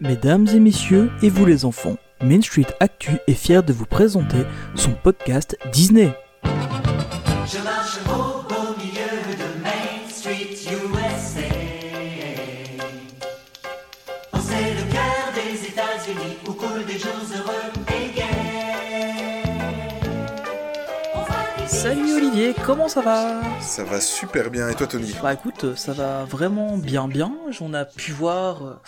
Mesdames et messieurs, et vous les enfants, Main Street Actu est fier de vous présenter son podcast Disney. Je marche au beau milieu de Main Street USA. C'est le cœur des États-Unis où coulent des jours heureux et gais. On va vivre Salut Olivier, comment ça va? Ça va super bien. Et toi, Tony? Bah écoute, ça va vraiment bien bien. On a pu voir, euh,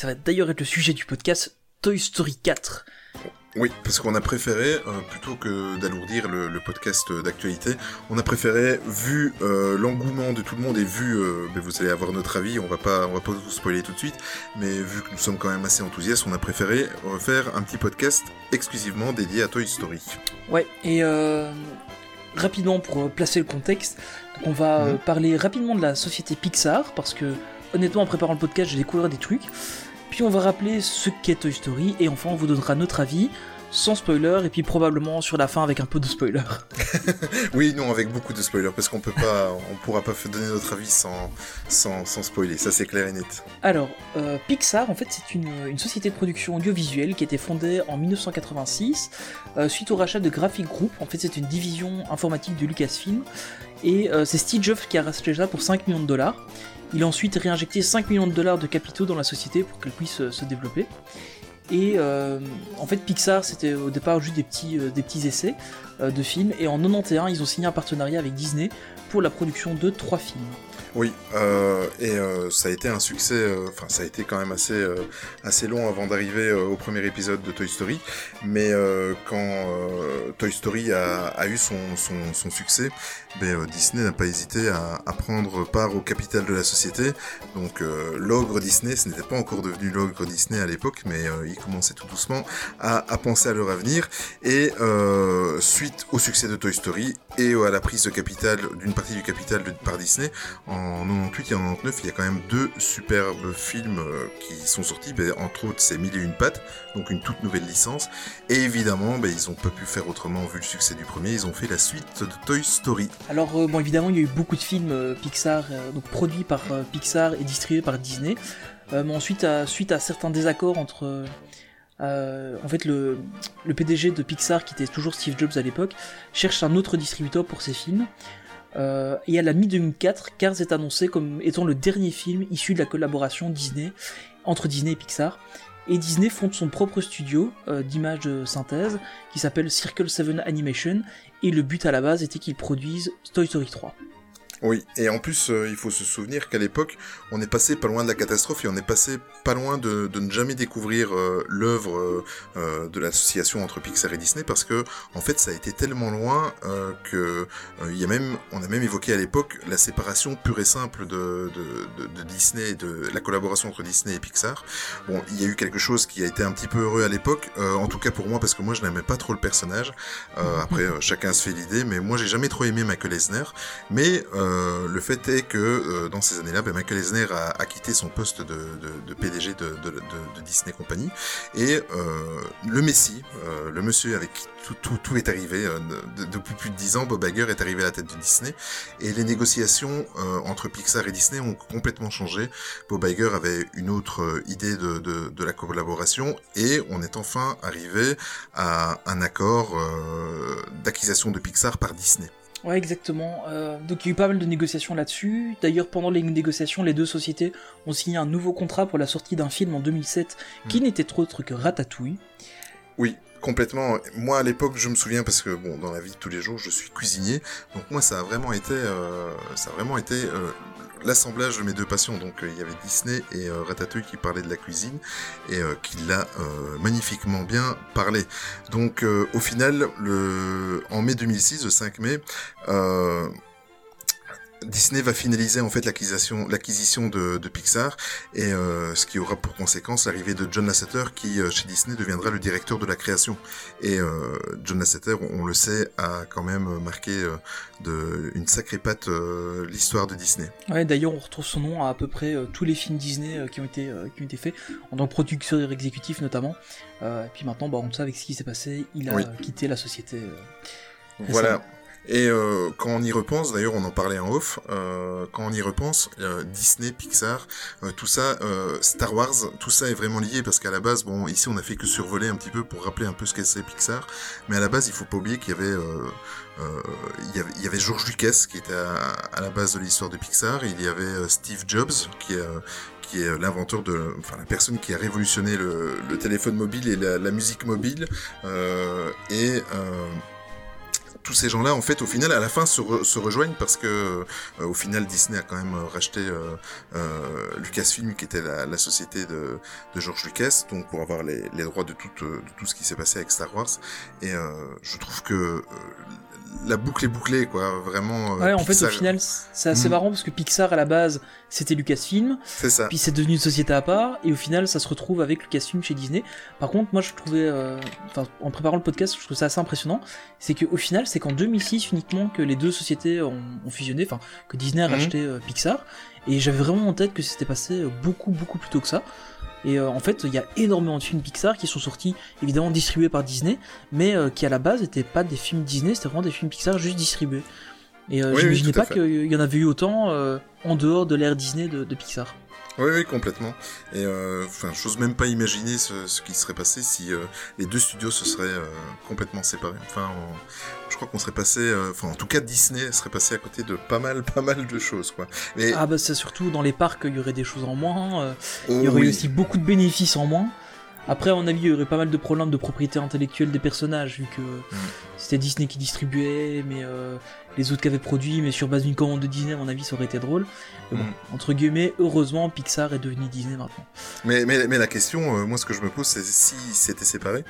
ça va d'ailleurs être le sujet du podcast Toy Story 4. Oui, parce qu'on a préféré, euh, plutôt que d'alourdir le, le podcast d'actualité, on a préféré, vu euh, l'engouement de tout le monde et vu, euh, ben, vous allez avoir notre avis, on va pas, on va pas vous spoiler tout de suite, mais vu que nous sommes quand même assez enthousiastes, on a préféré faire un petit podcast exclusivement dédié à Toy Story. Ouais, et rapidement pour placer le contexte, on va Mhm. parler rapidement de la société Pixar, parce que honnêtement en préparant le podcast j'ai découvert des trucs. Puis on va rappeler ce qu'est Toy Story, et enfin on vous donnera notre avis, sans spoiler, et puis probablement sur la fin avec un peu de spoiler. Oui, non, avec beaucoup de spoilers, parce qu'on peut pas, on pourra pas donner notre avis sans, sans, sans spoiler, ça c'est clair et net. Alors, euh, Pixar, en fait, c'est une, une société de production audiovisuelle qui a été fondée en 1986 euh, suite au rachat de Graphic Group. En fait, c'est une division informatique de Lucasfilm. Et euh, c'est Steve Jobs qui a racheté ça pour 5 millions de dollars. Il a ensuite réinjecté 5 millions de dollars de capitaux dans la société pour qu'elle puisse euh, se développer. Et euh, en fait, Pixar, c'était au départ juste des petits, euh, essais de films. Et en 91, ils ont signé un partenariat avec Disney pour la production de 3 films. Oui, et ça a été un succès, enfin ça a été quand même assez, assez long avant d'arriver au premier épisode de Toy Story, mais quand Toy Story a, eu son, son succès, euh, Disney n'a pas hésité à, à prendre part au capital de la société, donc euh, l'ogre Disney, ce n'était pas encore devenu l'ogre Disney à l'époque, mais euh, ils commençaient tout doucement à, à penser à leur avenir, et euh, suite au succès de Toy Story et à la prise de capital d'une partie du capital de- par Disney, en 98 et en 99, il y a quand même deux superbes films euh, qui sont sortis. Ben, entre autres, c'est Mille et une pattes, donc une toute nouvelle licence. Et évidemment, ben, ils ont pas pu faire autrement vu le succès du premier. Ils ont fait la suite de Toy Story. Alors euh, bon évidemment il y a eu beaucoup de films euh, Pixar, euh, donc produits par Pixar et distribués par Disney. Mais ensuite suite à certains désaccords entre en fait le, PDG de Pixar qui était toujours Steve Jobs à l'époque cherche un autre distributeur pour ses films. Et à la mi-2004, Cars est annoncé comme étant le dernier film issu de la collaboration Disney entre Disney et Pixar. Et Disney fonde son propre studio d'images de synthèse qui s'appelle Circle 7 Animation et le but à la base était qu'ils produisent Toy Story 3. Oui, et en plus, euh, il faut se souvenir qu'à l'époque, on est passé pas loin de la catastrophe et on est passé pas loin de, ne jamais découvrir euh, l'œuvre euh, de l'association entre Pixar et Disney parce que, en fait, ça a été tellement loin que il y a même, on a même évoqué à l'époque la séparation pure et simple de, de, de, Disney, de la collaboration entre Disney et Pixar. Bon, il y a eu quelque chose qui a été un petit peu heureux à l'époque, en tout cas pour moi parce que moi je n'aimais pas trop le personnage. Après, chacun se fait l'idée, mais moi j'ai jamais trop aimé Michael Eisner. Mais le fait est que euh, dans ces années-là, ben, Michael Eisner a, quitté son poste de, PDG de, Disney Company et euh, le Messi, euh, le monsieur avec qui tout, est arrivé euh, de- depuis plus de dix ans, Bob Iger est arrivé à la tête de Disney et les négociations euh, entre Pixar et Disney ont complètement changé. Bob Iger avait une autre euh, idée de, la collaboration et on est enfin arrivé à un accord euh, d'acquisition de Pixar par Disney. Ouais, exactement. Euh, donc il y a eu pas mal de négociations là-dessus. D'ailleurs, pendant les négociations, les deux sociétés ont signé un nouveau contrat pour la sortie d'un film en 2007 qui n'était autre que Ratatouille. Oui, complètement. Moi, à l'époque, je me souviens parce que bon, dans la vie de tous les jours, je suis cuisinier, donc moi, ça a vraiment été, euh, ça a vraiment été euh, l'assemblage de mes deux passions. Donc, euh, il y avait Disney et euh, Ratatouille qui parlaient de la cuisine et euh, qui l'a magnifiquement bien parlé. Donc, au final, en mai 2006, le 5 mai. Disney va finaliser en fait l'acquisition, l'acquisition de, de Pixar et euh, ce qui aura pour conséquence l'arrivée de John Lasseter qui euh, chez Disney deviendra le directeur de la création. Et euh, John Lasseter, on, on le sait, a quand même marqué euh, de, une sacrée patte l'histoire de Disney. Ouais, d'ailleurs, on retrouve son nom à à peu près tous les films Disney qui ont été qui ont été faits en tant que producteur exécutif notamment. Et puis maintenant, bah, on sait avec ce qui s'est passé, il a Oui. quitté la société. Voilà. Et euh, quand on y repense, d'ailleurs on en parlait en off, euh, quand on y repense, euh, Disney, Pixar, euh, tout ça, euh, Star Wars, tout ça est vraiment lié parce qu'à la base, bon, ici on a fait que survoler un petit peu pour rappeler un peu ce qu'est Pixar, mais à la base il faut pas oublier qu'il y avait, euh, il y avait, y avait George Lucas qui était à, à la base de l'histoire de Pixar, il y avait Steve Jobs qui est qui est l'inventeur de, enfin la personne qui a révolutionné le, le téléphone mobile et la, la musique mobile, et tous ces gens-là, en fait, au final, à la fin, se, re- se rejoignent parce que, euh, au final, Disney a quand même euh, racheté euh, euh, Lucasfilm, qui était la, société de, George Lucas, donc pour avoir les, droits de tout, de tout ce qui s'est passé avec Star Wars. Et je trouve que la boucle est bouclée, quoi. Vraiment. euh, Ouais, en fait, au final, c'est assez Mhm. marrant parce que Pixar à la base, c'était Lucasfilm, c'est ça. puis c'est devenu une société à part, et au final, ça se retrouve avec Lucasfilm chez Disney. Par contre, moi, je trouvais, euh, enfin, en préparant le podcast, je trouve ça assez impressionnant, c'est qu'au final, c'est qu'en 2006 uniquement que les deux sociétés ont, ont fusionné, enfin, que Disney a Mhm. racheté euh, Pixar, et j'avais vraiment en tête que c'était passé beaucoup, beaucoup plus tôt que ça. Et euh, en fait, il y a énormément de films Pixar qui sont sortis, évidemment distribués par Disney, mais euh, qui à la base n'étaient pas des films Disney, c'était vraiment des films Pixar juste distribués. Et euh, Oui, j'imaginais pas qu'il y en avait eu autant euh, en dehors de l'ère Disney de, de Pixar. Oui, oui, complètement. Et euh, enfin, j'ose même pas imaginer ce, ce qui serait passé si les deux studios se seraient complètement séparés. Enfin, crois qu'on serait passé, euh, enfin, en tout cas, Disney serait passé à côté de pas mal, pas mal de choses, quoi. Mais Ah bah c'est surtout dans les parcs, il y aurait des choses en moins, euh, oh, il y aurait oui. aussi beaucoup de bénéfices en moins. Après, à mon avis, il y aurait pas mal de problèmes de propriété intellectuelle des personnages, vu que Mm. c'était Disney qui distribuait, mais euh, les autres qui avaient produit, mais sur base d'une commande de Disney, à mon avis, ça aurait été drôle. Mais bon, Mm. entre guillemets, heureusement, Pixar est devenu Disney maintenant. Mais, mais, mais la question, euh, moi, ce que je me pose, c'est si c'était séparé,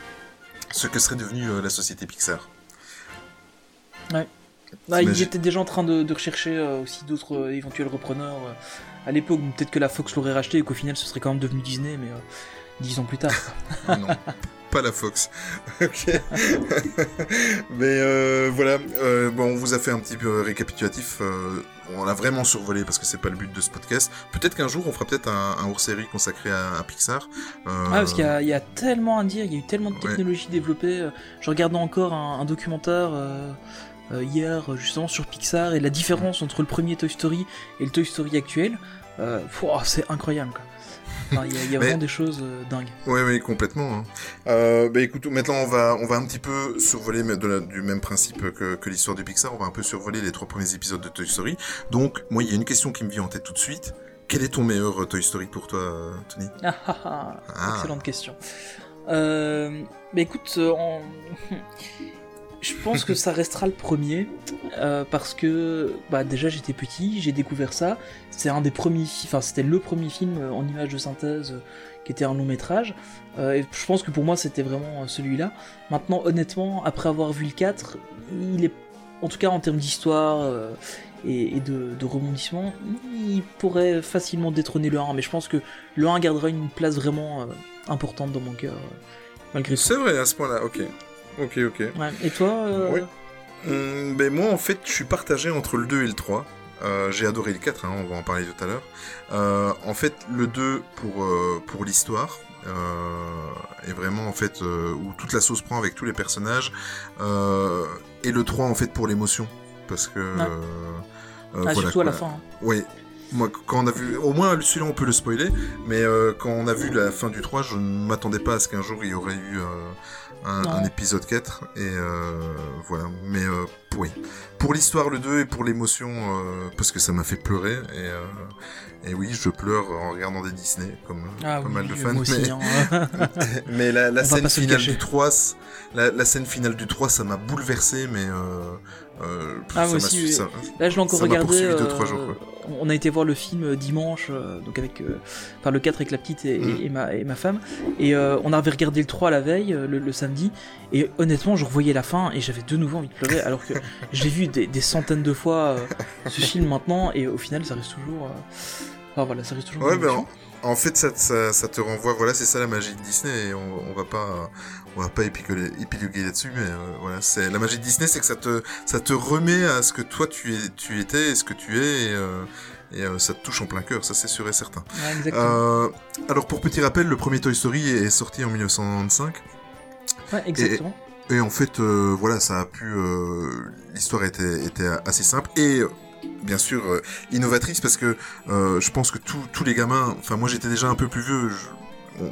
ce que serait devenu euh, la société Pixar? Ah, ils étaient déjà en train de, de rechercher euh, aussi d'autres euh, éventuels repreneurs euh, à l'époque. Peut-être que la Fox l'aurait racheté et qu'au final ce serait quand même devenu Disney, mais euh, dix ans plus tard. Ah non, pas la Fox. ok. Mais euh, voilà, euh, bon, on vous a fait un petit peu récapitulatif. euh, on l'a vraiment survolé parce que c'est pas le but de ce podcast. Peut-être qu'un jour on fera peut-être un, un hors-série consacré à, à Pixar. Euh, Ah, parce qu'il y, a- il y a tellement à dire, il y a eu tellement de Ouais. technologies développées. Je regardais encore un, un documentaire euh, hier, justement, sur Pixar et la différence entre le premier Toy Story et le Toy Story actuel. Euh, c'est incroyable, quoi. Enfin, Il y a, il y a Mais- vraiment des choses euh, dingues. Oui, oui, complètement. Hein. Euh, bah écoute, maintenant on va, on va un petit peu survoler de la- du même principe que, que l'histoire du Pixar. On va un peu survoler les trois premiers épisodes de Toy Story. Donc, moi, il y a une question qui me vient en tête tout de suite. Quel est ton meilleur Toy Story pour toi, Tony? Ah, ah, ah. Excellente question. Euh, bah écoute, en- je pense que ça restera le premier euh, parce que bah déjà j'étais petit, j'ai découvert ça. C'est un des premiers, fi- enfin c'était le premier film euh, en image de synthèse euh, qui était un long métrage. Euh, je pense que pour moi c'était vraiment euh, celui-là. Maintenant, honnêtement, après avoir vu le 4, il est, en tout cas en termes d'histoire. euh, et, de, de rebondissement, il pourrait facilement détrôner le 1, mais je pense que le 1 gardera une place vraiment importante dans mon cœur, malgré tout. C'est vrai, à ce point-là, ok. Ok, ok. Ouais. Et toi euh, Ouais. Hum, ben moi, en fait, je suis partagé entre le 2 et le 3. Euh, j'ai adoré le 4, hein, on va en parler tout à l'heure. Euh, en fait, le 2 pour, euh, pour l'histoire, euh, et vraiment, en fait, euh, où toute la sauce prend avec tous les personnages. Euh, et le 3, en fait, pour l'émotion. Parce que... Ah, voilà, surtout à la fin. hein. Oui. Moi, quand on a vu, au moins celui-là, on peut le spoiler, mais euh, quand on a vu la fin du 3, je ne m'attendais pas à ce qu'un jour il y aurait eu euh, un, un épisode 4, et euh, voilà. Mais euh, oui. Pour l'histoire, le 2, et pour l'émotion, euh, parce que ça m'a fait pleurer, et, euh, et oui, je pleure en regardant des Disney, comme euh, Ah pas oui, mal de fans. mais- hein. mais la, la scène finale du 3, c- la, la scène finale du 3, ça m'a bouleversé, mais euh, euh, Ah, ça aussi, oui. ça- Là, je l'ai encore regardé. poursuivi deux, euh, trois jours, quoi. On a été voir le film euh, dimanche, euh, donc avec, euh, enfin le 4 avec la petite et, Mm. et- et ma, et ma femme, et on avait regardé le 3 la veille, le, le samedi, et honnêtement, je revoyais la fin et j'avais de nouveau envie de pleurer, alors que je l'ai vu des, des centaines de fois ce film maintenant, et au final, ça reste toujours. euh, Enfin voilà, ça reste toujours. Ouais, ben. En, fait, ça, ça, ça te renvoie, voilà, c'est ça la magie de Disney, et on, on va pas, on va pas épicoler- épiloguer là-dessus, mais euh, voilà, c'est la magie de Disney, c'est que ça te, ça te remet à ce que toi tu es, tu étais, et ce que tu es, et, euh, et euh, ça te touche en plein cœur, ça c'est sûr et certain. Ouais, alors pour petit rappel, le premier Toy Story est sorti en 1995. Ouais, exactement. et en fait, voilà, ça a pu. L'histoire était, était assez simple et. Bien sûr, euh, innovatrice parce que euh, je pense que tous les gamins, enfin moi j'étais déjà un peu plus vieux, je-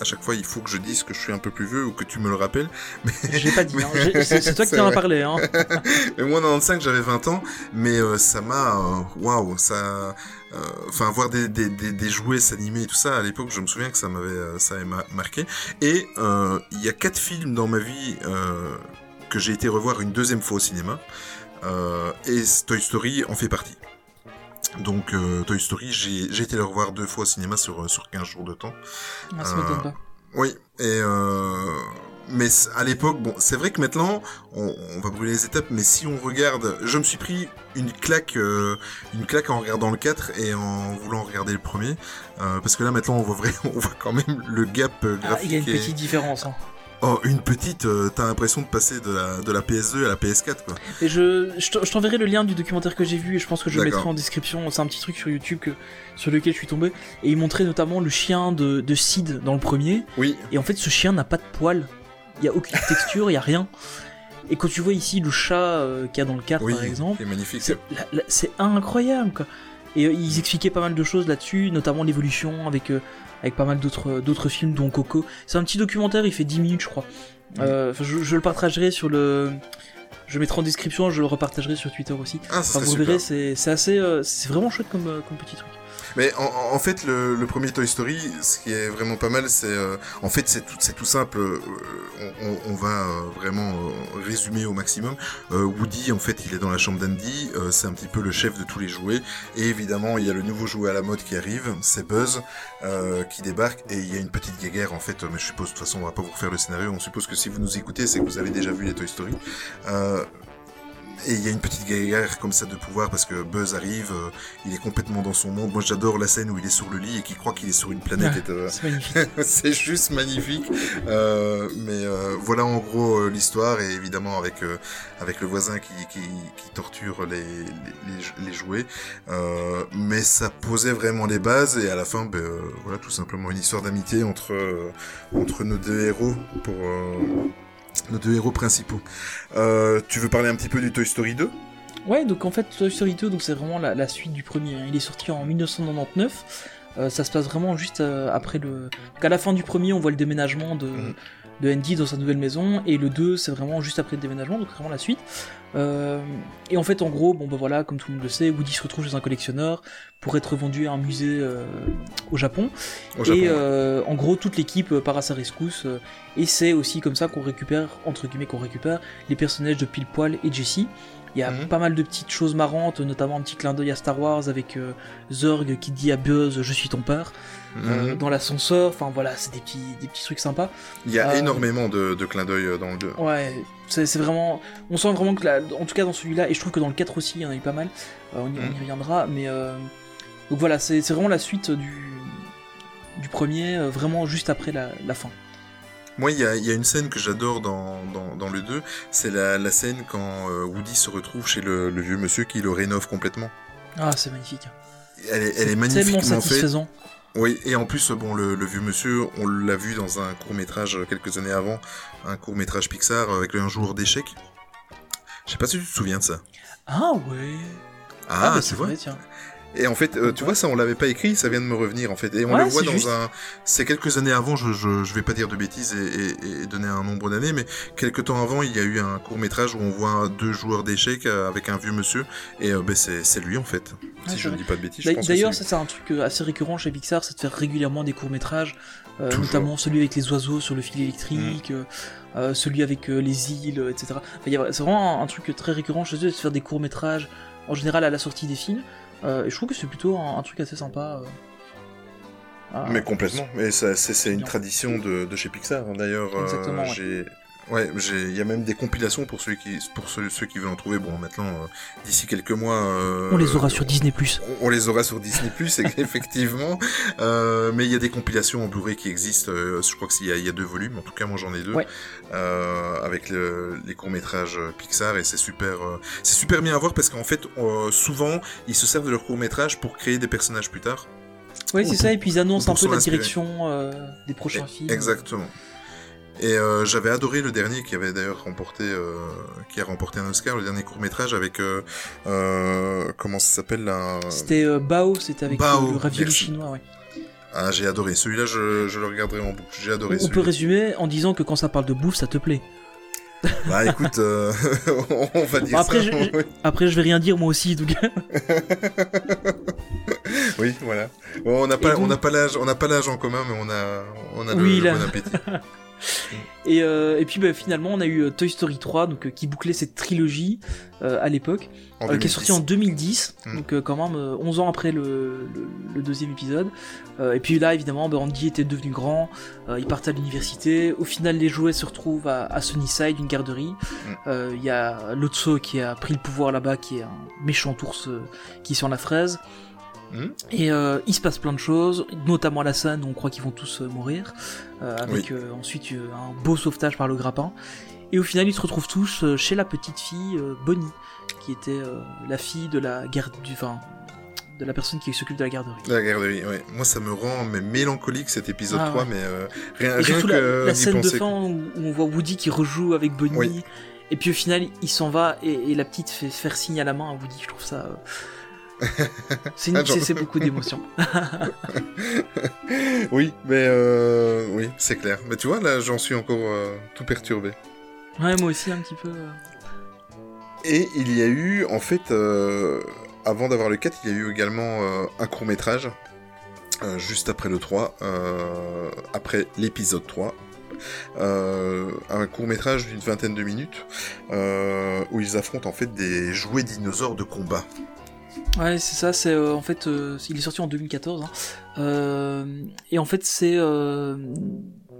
à chaque fois il faut que je dise que je suis un peu plus vieux ou que tu me le rappelles, mais Je l'ai pas dit, hein. C'est toi qui t'en as parlé. Hein. Et moi, en 95, j'avais 20 ans, mais euh, ça m'a... Waouh, ça... Enfin, voir des, des, des, des jouets s'animer et tout ça, à l'époque, je me souviens que ça m'avait ça marqué. Et il y a quatre films dans ma vie que j'ai été revoir une deuxième fois au cinéma. Euh, et Toy Story en fait partie. Donc, euh, Toy Story, j'ai été le revoir deux fois au cinéma sur, euh, sur 15 jours de temps. Ah, ça pas. Oui, et mais à l'époque, bon, c'est vrai que maintenant, on, on va brûler les étapes, mais si on regarde, je me suis pris une claque, euh, une claque en regardant le 4 et en voulant regarder le premier, euh, parce que là maintenant on voit vraiment, on voit quand même le gap Ah, graphique. il y a une et- petite différence. Hein. Oh, une petite, euh, t'as l'impression de passer de la, de la PS2 à la PS4, quoi. Et je, je t'en- je t'enverrai le lien du documentaire que j'ai vu et je pense que je le mettrai en description. C'est un petit truc sur YouTube que, sur lequel je suis tombé. Et il montrait notamment le chien de, de Sid dans le premier. Oui, Et en fait, ce chien n'a pas de poils. Il y a aucune texture, il y a rien. Et quand tu vois ici le chat euh, qu'il y a dans le 4 oui, par exemple, c'est magnifique. c'est incroyable quoi. Et euh, ils expliquaient pas mal de choses là-dessus, notamment l'évolution avec, euh, avec pas mal d'autres d'autres films, dont Coco. C'est un petit documentaire, il fait 10 minutes, je crois. Euh, je, je le partagerai sur le. Je le mettrai en description, je le repartagerai sur Twitter aussi. Ah, Enfin, vous super. verrez, c'est assez. euh, c'est vraiment chouette comme, euh, comme petit truc. Mais en, en- fait, le, le premier Toy Story, ce qui est vraiment pas mal, c'est euh, en fait c'est tout, c'est tout simple. euh, on, on- va euh, vraiment euh, résumer au maximum. Euh, Woody, en fait, il est dans la chambre d'Andy. c'est un petit peu le chef de tous les jouets. Et évidemment, il y a le nouveau jouet à la mode qui arrive, c'est Buzz qui débarque. Et il y a une petite guéguerre en fait. Mais je suppose de toute façon, on va pas vous refaire le scénario. On suppose que si vous nous écoutez, c'est que vous avez déjà vu les Toy Story. Et il y a une petite guerre comme ça de pouvoir parce que Buzz arrive, euh, il est complètement dans son monde. Moi j'adore la scène où il est sur le lit et qu'il croit qu'il est sur une planète. Ah. C'est juste magnifique. Euh, mais euh, voilà en gros l'histoire et évidemment avec avec le voisin qui, qui, qui torture les, les, jouets. Mais ça posait vraiment les bases et à la fin, ben, voilà tout simplement une histoire d'amitié entre entre nos deux héros pour nos deux héros principaux. Euh, tu veux parler un petit peu du Toy Story 2 Ouais, donc en fait, Toy Story 2, donc c'est vraiment la, la suite du premier. hein. Il est sorti en 1999. Euh, ça se passe vraiment juste euh, après le. Donc à la fin du premier, on voit le déménagement de, Mhm. de Andy dans sa nouvelle maison, et le 2, c'est vraiment juste après le déménagement, donc vraiment la suite. Euh, et en fait, en gros, bon bah voilà, comme tout le monde le sait, Woody se retrouve chez un collectionneur pour être vendu à un musée euh, au Japon. au Japon Et euh, en gros, toute l'équipe euh, part à sa rescousse. euh, et c'est aussi comme ça qu'on récupère, entre guillemets, qu'on récupère les personnages de Pile Poil et Jessie. Il y a Mhm. pas mal de petites choses marrantes, notamment un petit clin d'œil à Star Wars avec euh, Zorg qui dit à Buzz Je suis ton père euh, Mhm. dans l'ascenseur. Enfin voilà, c'est des petits, des petits trucs sympas. Il y a euh, énormément de, de clins d'œil euh, dans le 2. Ouais, c'est vraiment. On sent vraiment que, la- en tout cas dans celui-là, et je trouve que dans le 4 aussi, il y en a eu pas mal. Euh, on, y, on y Mhm. reviendra, mais. Donc voilà, c'est vraiment la suite du, du premier, vraiment juste après la, la fin. Moi, il y a, il y a une scène que j'adore dans, dans, dans le 2, c'est la, la scène quand Woody se retrouve chez le, le vieux monsieur qui le rénove complètement. Ah, c'est magnifique. Elle est, elle est C'est magnifiquement tellement faite. Oui, et en plus, bon, le, le vieux monsieur, on l'a vu dans un court métrage quelques années avant, un court métrage Pixar avec un jour d'échecs. Je sais pas si tu te souviens de ça. Ah ouais. Ah, bah, tu vois. vrai, tiens. Et en fait, euh, tu vois, ça, on l'avait pas écrit, ça vient de me revenir, en fait. Et on Ouais, le voit dans juste. un. C'est quelques années avant, je, je, je vais pas dire de bêtises et, et, et donner un nombre d'années, mais quelques temps avant, il y a eu un court métrage où on voit deux joueurs d'échecs euh, avec un vieux monsieur, et euh, ben, c'est lui, en fait. Ouais, si je ne dis pas de bêtises, D'ailleurs, ça c'est un truc euh, assez récurrent chez Pixar, c'est de faire régulièrement des courts métrages, Toujours. notamment celui avec les oiseaux sur le fil électrique, euh, euh, celui avec euh, les îles, euh, etc. Enfin, c'est vraiment un, un truc très récurrent chez eux, de faire des courts métrages en général à la sortie des films. Euh, et je trouve que c'est plutôt un, un truc assez sympa. euh. Ah, Mais complètement. Mais c'est, une bien. tradition de, de chez Pixar. hein. D'ailleurs, euh, j'ai, ouais, j'ai, il y a même des compilations pour ceux qui, pour ceux, ceux qui veulent en trouver. Bon, maintenant, euh, d'ici quelques mois, euh, On les aura sur Disney+. on- On les aura sur Disney Plus, effectivement. Euh, mais il y a des compilations en Blu-ray qui existent. euh, je crois qu'il y, y a deux volumes. En tout cas, moi j'en ai deux. Ouais. Euh, avec le- les courts métrages Pixar et c'est super, euh, c'est super bien à voir parce qu'en fait, euh, souvent, ils se servent de leurs courts métrages pour créer des personnages plus tard. Ouais, c'est ça, et puis ils annoncent un peu la inspirer. direction euh, des prochains Et- films. Exactement. Et euh, j'avais adoré le dernier qui avait d'ailleurs remporté, euh, qui a remporté un Oscar, le dernier court métrage avec euh, comment ça s'appelle là C'était Bao, c'était avec Bao, le ravioli chinois, ouais. Ah, j'ai adoré. Celui-là, je, je le regarderai en boucle. J'ai adoré On celui peut résumer en disant que quand ça parle de bouffe, ça te plaît. Bah écoute, euh, on va dire Après, ça. je-. Après, je vais rien dire moi aussi, donc. Oui, voilà. Bon, on n'a pas, donc- on n'a pas l'âge, on n'a pas l'âge en commun, mais on a, on a le, Oui, le bon appétit. Et, euh, et puis bah, finalement, on a eu euh, Toy Story 3, donc euh, qui bouclait cette trilogie euh, à l'époque, euh, qui est sorti en 2010, Mm. donc quand même euh, 11 ans après le, le- le deuxième épisode. Et puis là, évidemment, bah, Andy était devenu grand, il partait à l'université. Au final, les jouets se retrouvent à, à Sunnyside, une garderie. Euh, Il y a Lotso qui a pris le pouvoir là-bas, qui est un méchant ours qui sent la fraise. Et euh, il se passe plein de choses, notamment à la scène où on croit qu'ils vont tous euh, mourir, euh, avec euh, ensuite euh, un beau sauvetage par le grappin. Et au final, ils se retrouvent tous chez la petite fille euh, Bonnie, qui était euh, la fille de la garde du, enfin, de la personne qui s'occupe de la garderie. La garderie, ouais. Moi, ça me rend mais mélancolique cet épisode Ah, 3, ouais. mais euh, rien, Et rien que la, la scène de fin où, où on voit Woody qui rejoue avec Bonnie. Oui. Et puis au final, il s'en va et, et la petite fait faire signe à la main à Woody. Je trouve ça. euh, C'est Ah, c'est- beaucoup d'émotions. Oui, mais euh, oui, c'est clair. Mais tu vois, là, j'en suis encore euh, tout perturbé. Ouais, moi aussi un petit peu. euh. Et il y a eu, en fait, euh, avant d'avoir le 4, il y a eu également un court métrage, juste après le 3, euh, après l'épisode 3. Euh, un court métrage d'une vingtaine de minutes euh, où ils affrontent en fait des jouets dinosaures de combat. Ouais, c'est ça, c'est euh, en fait, euh, il est sorti en 2014. hein. Euh, et en fait, c'est euh,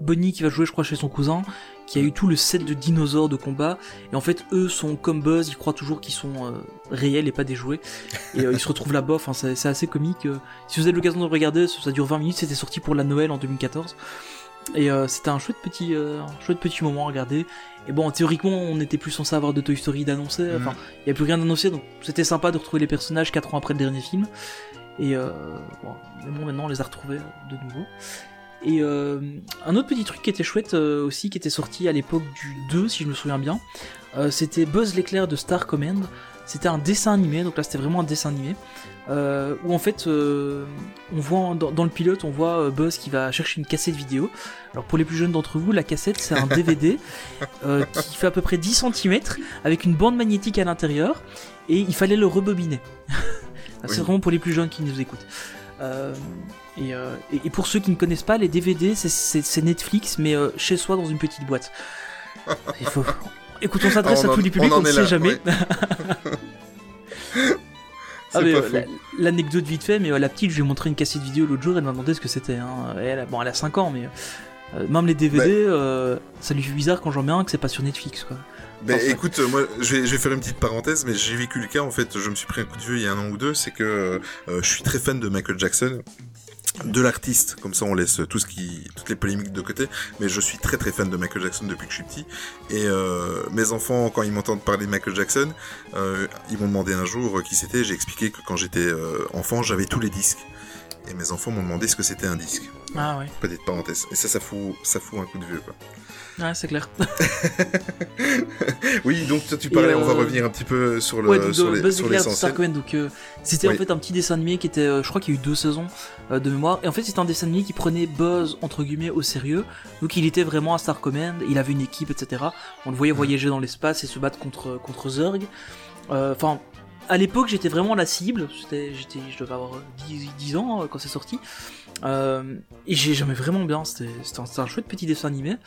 Bonnie qui va jouer, je crois, chez son cousin, qui a eu tout le set de dinosaures de combat. Et en fait, eux sont comme Buzz, ils croient toujours qu'ils sont euh, réels et pas des jouets. Et ils se retrouvent là-bas, enfin, c'est assez comique. Si vous avez l'occasion de regarder, ça ça dure 20 minutes, c'était sorti pour la Noël en 2014. Et euh, c'était un chouette petit, euh, un chouette petit moment à regarder. Et bon, théoriquement, on n'était plus censé avoir de Toy Story d'annoncer. Mhm. Enfin, il n'y a plus rien d'annoncé, donc c'était sympa de retrouver les personnages 4 ans après le dernier film. Et euh, bon, mais bon, maintenant on les a retrouvés euh, de nouveau. Et euh, un autre petit truc qui était chouette euh, aussi, qui était sorti à l'époque du 2, si je me souviens bien, c'était Buzz l'éclair de Star Command. C'était un dessin animé, donc là c'était vraiment un dessin animé, euh, où en fait euh, on voit dans, dans le pilote, on voit euh, Buzz qui va chercher une cassette vidéo. Alors pour les plus jeunes d'entre vous, la cassette c'est un DVD euh, qui fait à peu près 10 cm avec une bande magnétique à l'intérieur et il fallait le rebobiner. c'est Oui. vraiment pour les plus jeunes qui nous écoutent. Et, et- et pour ceux qui ne connaissent pas, les DVD c'est- Netflix mais chez soi dans une petite boîte. Il faut... Écoute, on s'adresse Ah, à en- tous les publics, on ne sait là, jamais. Ah, euh, L'anecdote vite fait, mais euh, la petite, je lui ai montré une cassette vidéo l'autre jour, elle m'a demandé ce que c'était. Hein. Elle, a- bon, elle a 5 ans, mais euh, même les DVD, euh, ça lui fait bizarre quand j'en mets un que c'est pas sur Netflix. Quoi. Ben, Enfin, écoute, euh, moi, je vais, je vais faire une petite parenthèse, mais j'ai vécu le cas, en fait, je me suis pris un coup de vieux il y a un an ou deux, c'est que euh, je suis très fan de Michael Jackson, de l'artiste, comme ça on laisse tout ce qui, toutes les polémiques de côté, mais je suis très très fan de Michael Jackson depuis que je suis petit, et euh, mes enfants, quand ils m'entendent parler de Michael Jackson, euh, ils m'ont demandé un jour euh, qui c'était, j'ai expliqué que quand j'étais euh, enfant, j'avais tous les disques, et mes enfants m'ont demandé ce que c'était un disque. Ah ouais, Petite parenthèse, et ça, ça fout, ça fout un coup de vieux, quoi. Ouais c'est clair. Oui, donc toi tu parlais, on va euh, revenir un petit peu sur le, ouais, donc, sur les- Buzz sur l'éclair de l'essentiel. Star Command, donc euh, c'était Oui. en fait un petit dessin animé qui était, euh, je crois qu'il y a eu deux saisons euh, de mémoire, et en fait c'était un dessin animé qui prenait Buzz entre guillemets au sérieux, donc il était vraiment à Star Command, il avait une équipe, etc. On le voyait voyager dans l'espace et se battre contre contre Zurg. Euh, Enfin, à l'époque j'étais vraiment la cible, j'étais, je devais avoir 10, 10 ans quand c'est sorti. Euh, et j'ai jamais vraiment bien, c'était un, un chouette petit dessin animé.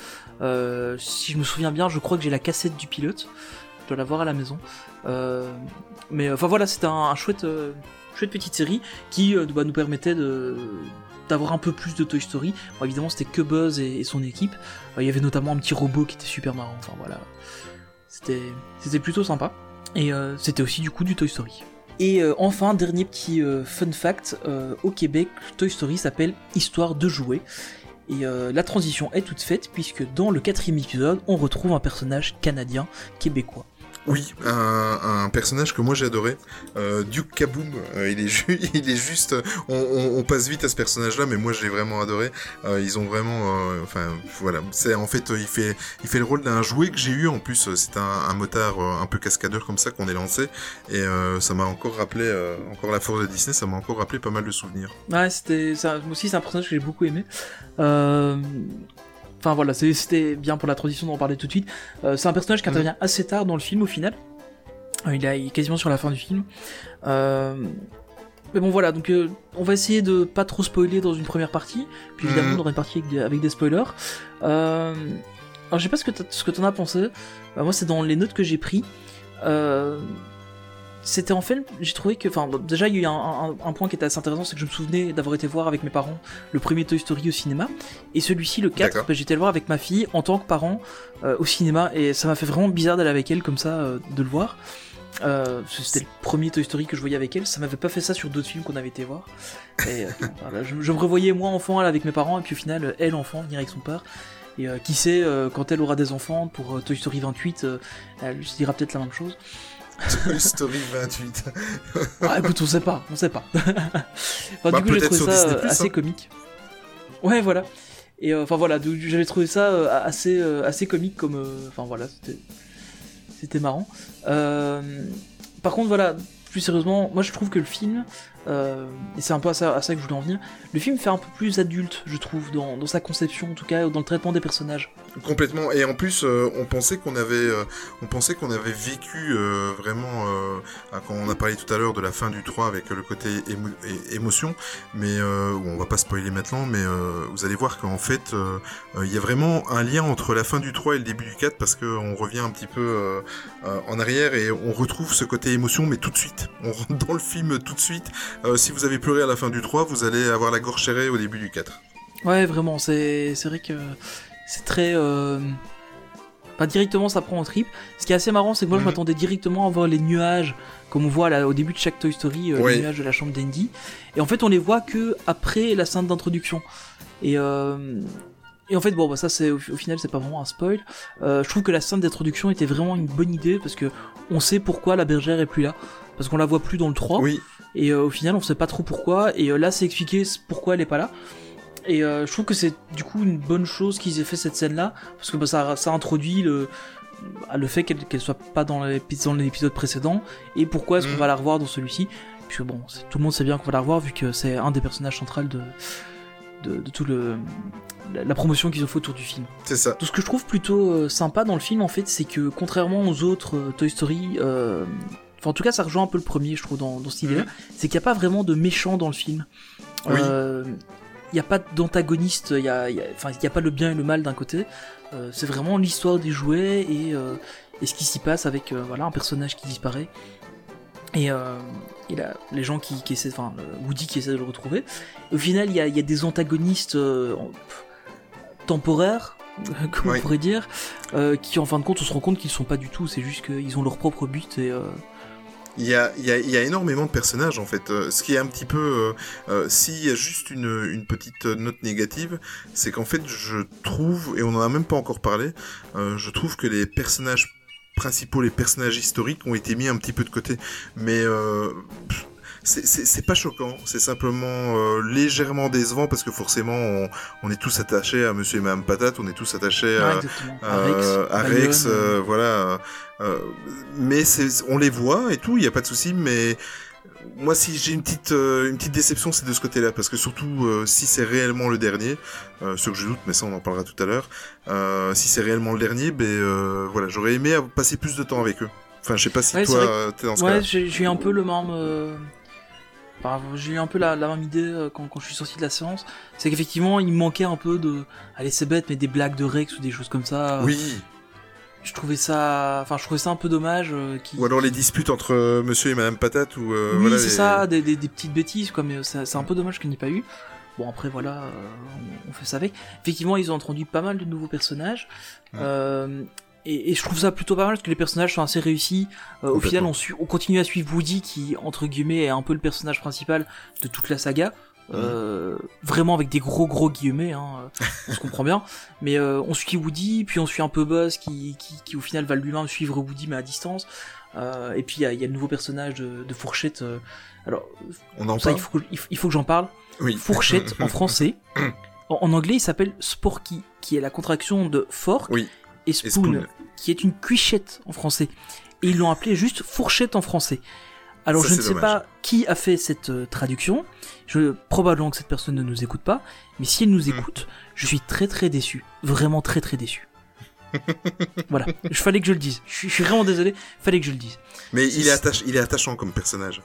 Euh, si je me souviens bien, je crois que j'ai la cassette du pilote. Je dois l'avoir à la maison. Euh, mais enfin voilà, c'était un, chouette, euh, chouette petite série qui euh, bah, nous permettait de d'avoir un peu plus de Toy Story. Bon, évidemment, c'était que Buzz et, et son équipe. Euh, Il y avait notamment un petit robot qui était super marrant. Enfin voilà, c'était plutôt sympa. Et c'était aussi du coup du Toy Story. Et euh, enfin, dernier petit euh, fun fact, euh, au Québec, Toy Story s'appelle Histoire de jouer. Et la transition est toute faite puisque dans le quatrième épisode, on retrouve un personnage canadien québécois. Oui, un, personnage que moi j'ai adoré, euh, Duke Kaboom. euh, il, est juste. On, passe vite à ce personnage-là, mais moi je l'ai vraiment adoré. Euh, ils ont vraiment. enfin, voilà. C'est en fait, il fait, fait le rôle d'un jouet que j'ai eu. En plus, c'est un, motard un peu cascadeur comme ça qu'on est lancé, et ça m'a encore rappelé, encore la force de Disney, ça m'a encore rappelé pas mal de souvenirs. Ouais, c'était. Moi aussi, c'est un personnage que j'ai beaucoup aimé. Enfin voilà, c'était bien pour la transition d'en parler tout de suite. Euh, c'est un personnage qui Mhm. intervient assez tard dans le film au final. Euh, Il, a- il est quasiment sur la fin du film. Euh, Mais bon voilà, donc euh, on va essayer de pas trop spoiler dans une première partie. Puis évidemment, Mhm. on aura une partie avec des, avec des spoilers. Euh, Alors je sais pas ce que t'en as pensé. Moi, c'est dans les notes que j'ai pris. C'était en fait, j'ai trouvé que, enfin, déjà il y a eu un, un- un point qui était assez intéressant, c'est que je me souvenais d'avoir été voir avec mes parents le premier Toy Story au cinéma, et celui-ci, le 4, D'accord. bah, j'étais le voir avec ma fille en tant que parent euh, au cinéma, et ça m'a fait vraiment bizarre d'aller avec elle comme ça, euh, de le voir. Euh, c'était le premier Toy Story que je voyais avec elle, ça m'avait pas fait ça sur d'autres films qu'on avait été voir. Et, euh, voilà, je, je me revoyais moi enfant elle, avec mes parents, et puis au final, elle enfant venir avec son père. Et euh, qui sait, euh, quand elle aura des enfants pour Toy Story 28, euh, elle se dira peut-être la même chose. Toy Story 28. Ah, écoute, on sait pas, on sait pas. Enfin, Bah, du coup, j'ai trouvé ça Disney+, euh, assez hein. comique. Ouais, voilà. Et euh, enfin voilà, j'avais trouvé ça euh, assez, assez comique comme. Enfin voilà, c'était, c'était marrant. Par contre, voilà, plus sérieusement, moi je trouve que le film, euh, et c'est un peu à ça, à ça que je voulais en venir, le film fait un peu plus adulte, je trouve, dans, dans sa conception en tout cas, dans le traitement des personnages. Complètement. Et en plus, euh, on pensait qu'on avait, euh, on pensait qu'on avait vécu euh, vraiment, quand on a parlé tout à l'heure de la fin du 3 avec le côté émotion, mais on va pas spoiler maintenant, mais vous allez voir qu'en fait, il y a vraiment un lien entre la fin du 3 et le début du 4 parce qu'on revient un petit peu en arrière et on retrouve ce côté émotion, mais tout de suite. On rentre dans le film tout de suite. Si vous avez pleuré à la fin du 3, vous allez avoir la gorge serrée au début du 4. Ouais, vraiment, c'est vrai que c'est très. Euh... Pas directement, ça prend en trip. Ce qui est assez marrant, c'est que moi je Mhm. m'attendais directement à voir les nuages, comme on voit là, au début de chaque Toy Story, euh, les nuages de la chambre d'Andy. Et en fait, on les voit que après la scène d'introduction. Et, euh... et en fait, bon, bah, ça, c'est au, au final, c'est pas vraiment un spoil. Euh, je trouve que la scène d'introduction était vraiment une bonne idée parce que on sait pourquoi la bergère est plus là. Parce qu'on la voit plus dans le 3. Oui, Et euh, au final, on sait pas trop pourquoi. Et euh, là, c'est expliqué pourquoi elle est pas là. Et euh, je trouve que c'est du coup une bonne chose qu'ils aient fait cette scène-là, parce que bah, ça, ça introduit le, bah, le fait qu'elle qu'elle soit pas dans l'épi- dans l'épisode précédent, et pourquoi est-ce qu'on Mhm. va la revoir dans celui-ci. Puisque bon, tout le monde sait bien qu'on va la revoir, vu que c'est un des personnages centraux de, de, de tout le la, promotion qu'ils ont fait autour du film. c'est ça. Tout ce que je trouve plutôt euh, sympa dans le film, en fait, c'est que contrairement aux autres euh, Toy Story, euh, enfin en tout cas ça rejoint un peu le premier, je trouve, dans, dans cette idée-là, c'est qu'il n'y a pas vraiment de méchant dans le film. Oui. Il n'y a pas d'antagoniste, il n'y a, y a- y pas le bien et le mal d'un côté. Euh, c'est vraiment l'histoire des jouets et, euh, et ce qui s'y passe avec euh, voilà, un personnage qui disparaît. Et, et là, les gens qui, qui essaient, enfin, Woody qui essaie de le retrouver. Au final, il y a, y a des antagonistes pff, temporaires, comme Oui. on pourrait dire, qui en fin de compte, on se rend compte qu'ils sont pas du tout, c'est juste qu'ils ont leur propre but et. Il y a, énormément de personnages en fait. Euh, ce qui est un petit peu, euh, euh, s'il y a juste une, petite note négative, c'est qu'en fait je trouve, et on en a même pas encore parlé, je trouve que les personnages principaux, les personnages historiques ont été mis un petit peu de côté. Mais euh, c'est- pas choquant, c'est simplement euh, légèrement décevant parce que forcément on, on est tous attachés à Monsieur et Madame Patate, on est tous attachés ouais, à, euh, Rex, euh, euh, voilà. mais on les voit et tout, il y a pas de souci. Mais moi, si j'ai une petite, une petite déception, c'est de ce côté-là, parce que surtout si c'est réellement le dernier, ce que je doute, mais ça on en parlera tout à l'heure. si c'est réellement le dernier, ben voilà, j'aurais aimé passer plus de temps avec eux. Enfin, je sais pas si Ouais, toi t'es dans ce Ouais, cas. j'ai j'ai eu un peu le même. euh, enfin, j'ai eu un peu la, la même idée euh, quand, quand je suis sorti de la séance. C'est qu'effectivement, il me manquait un peu de. Allez, c'est bête, mais des blagues de Rex ou des choses comme ça. Oui. Je trouvais ça. Enfin, je trouvais ça un peu dommage. euh, qui... Ou alors les disputes entre euh, Monsieur et Madame Patate, ou euh, Oui, voilà. c'est les- ça, des, des, des petites bêtises, quoi, mais euh, c'est un peu dommage qu'il n'y ait pas eu. Bon, après, voilà, euh, on, on fait ça avec. Effectivement, ils ont introduit pas mal de nouveaux personnages. Ouais. Euh, et, et je trouve ça plutôt pas mal parce que les personnages sont assez réussis. Euh, au final, on, on continue à suivre Woody qui, entre guillemets, est un peu le personnage principal de toute la saga. euh, vraiment avec des gros gros guillemets, hein, on se comprend bien. Mais euh, on suit Woody, puis on suit un peu Buzz qui, qui, qui au final va lui-même suivre Woody mais à distance. Euh, et puis il y a, il y a le nouveau personnage de, de Fourchette. euh, alors On en ça, parle il faut, que, il il faut que j'en parle. Oui. Fourchette en français. En, en anglais, il s'appelle Sporky, qui est la contraction de fork Oui. Et Et spoon, qui est une cuichette en français. Et ils l'ont appelé juste fourchette en français. Alors Ça, je ne sais dommage. pas qui a fait cette euh, traduction. Je, probablement que cette personne ne nous écoute pas. Mais si elle nous Hmm. écoute, je suis très très déçu. Vraiment très très déçu. voilà. Il fallait que je le dise. Je suis, je suis vraiment désolé. Fallait que je le dise. Mais il est, attache- il est attachant comme personnage.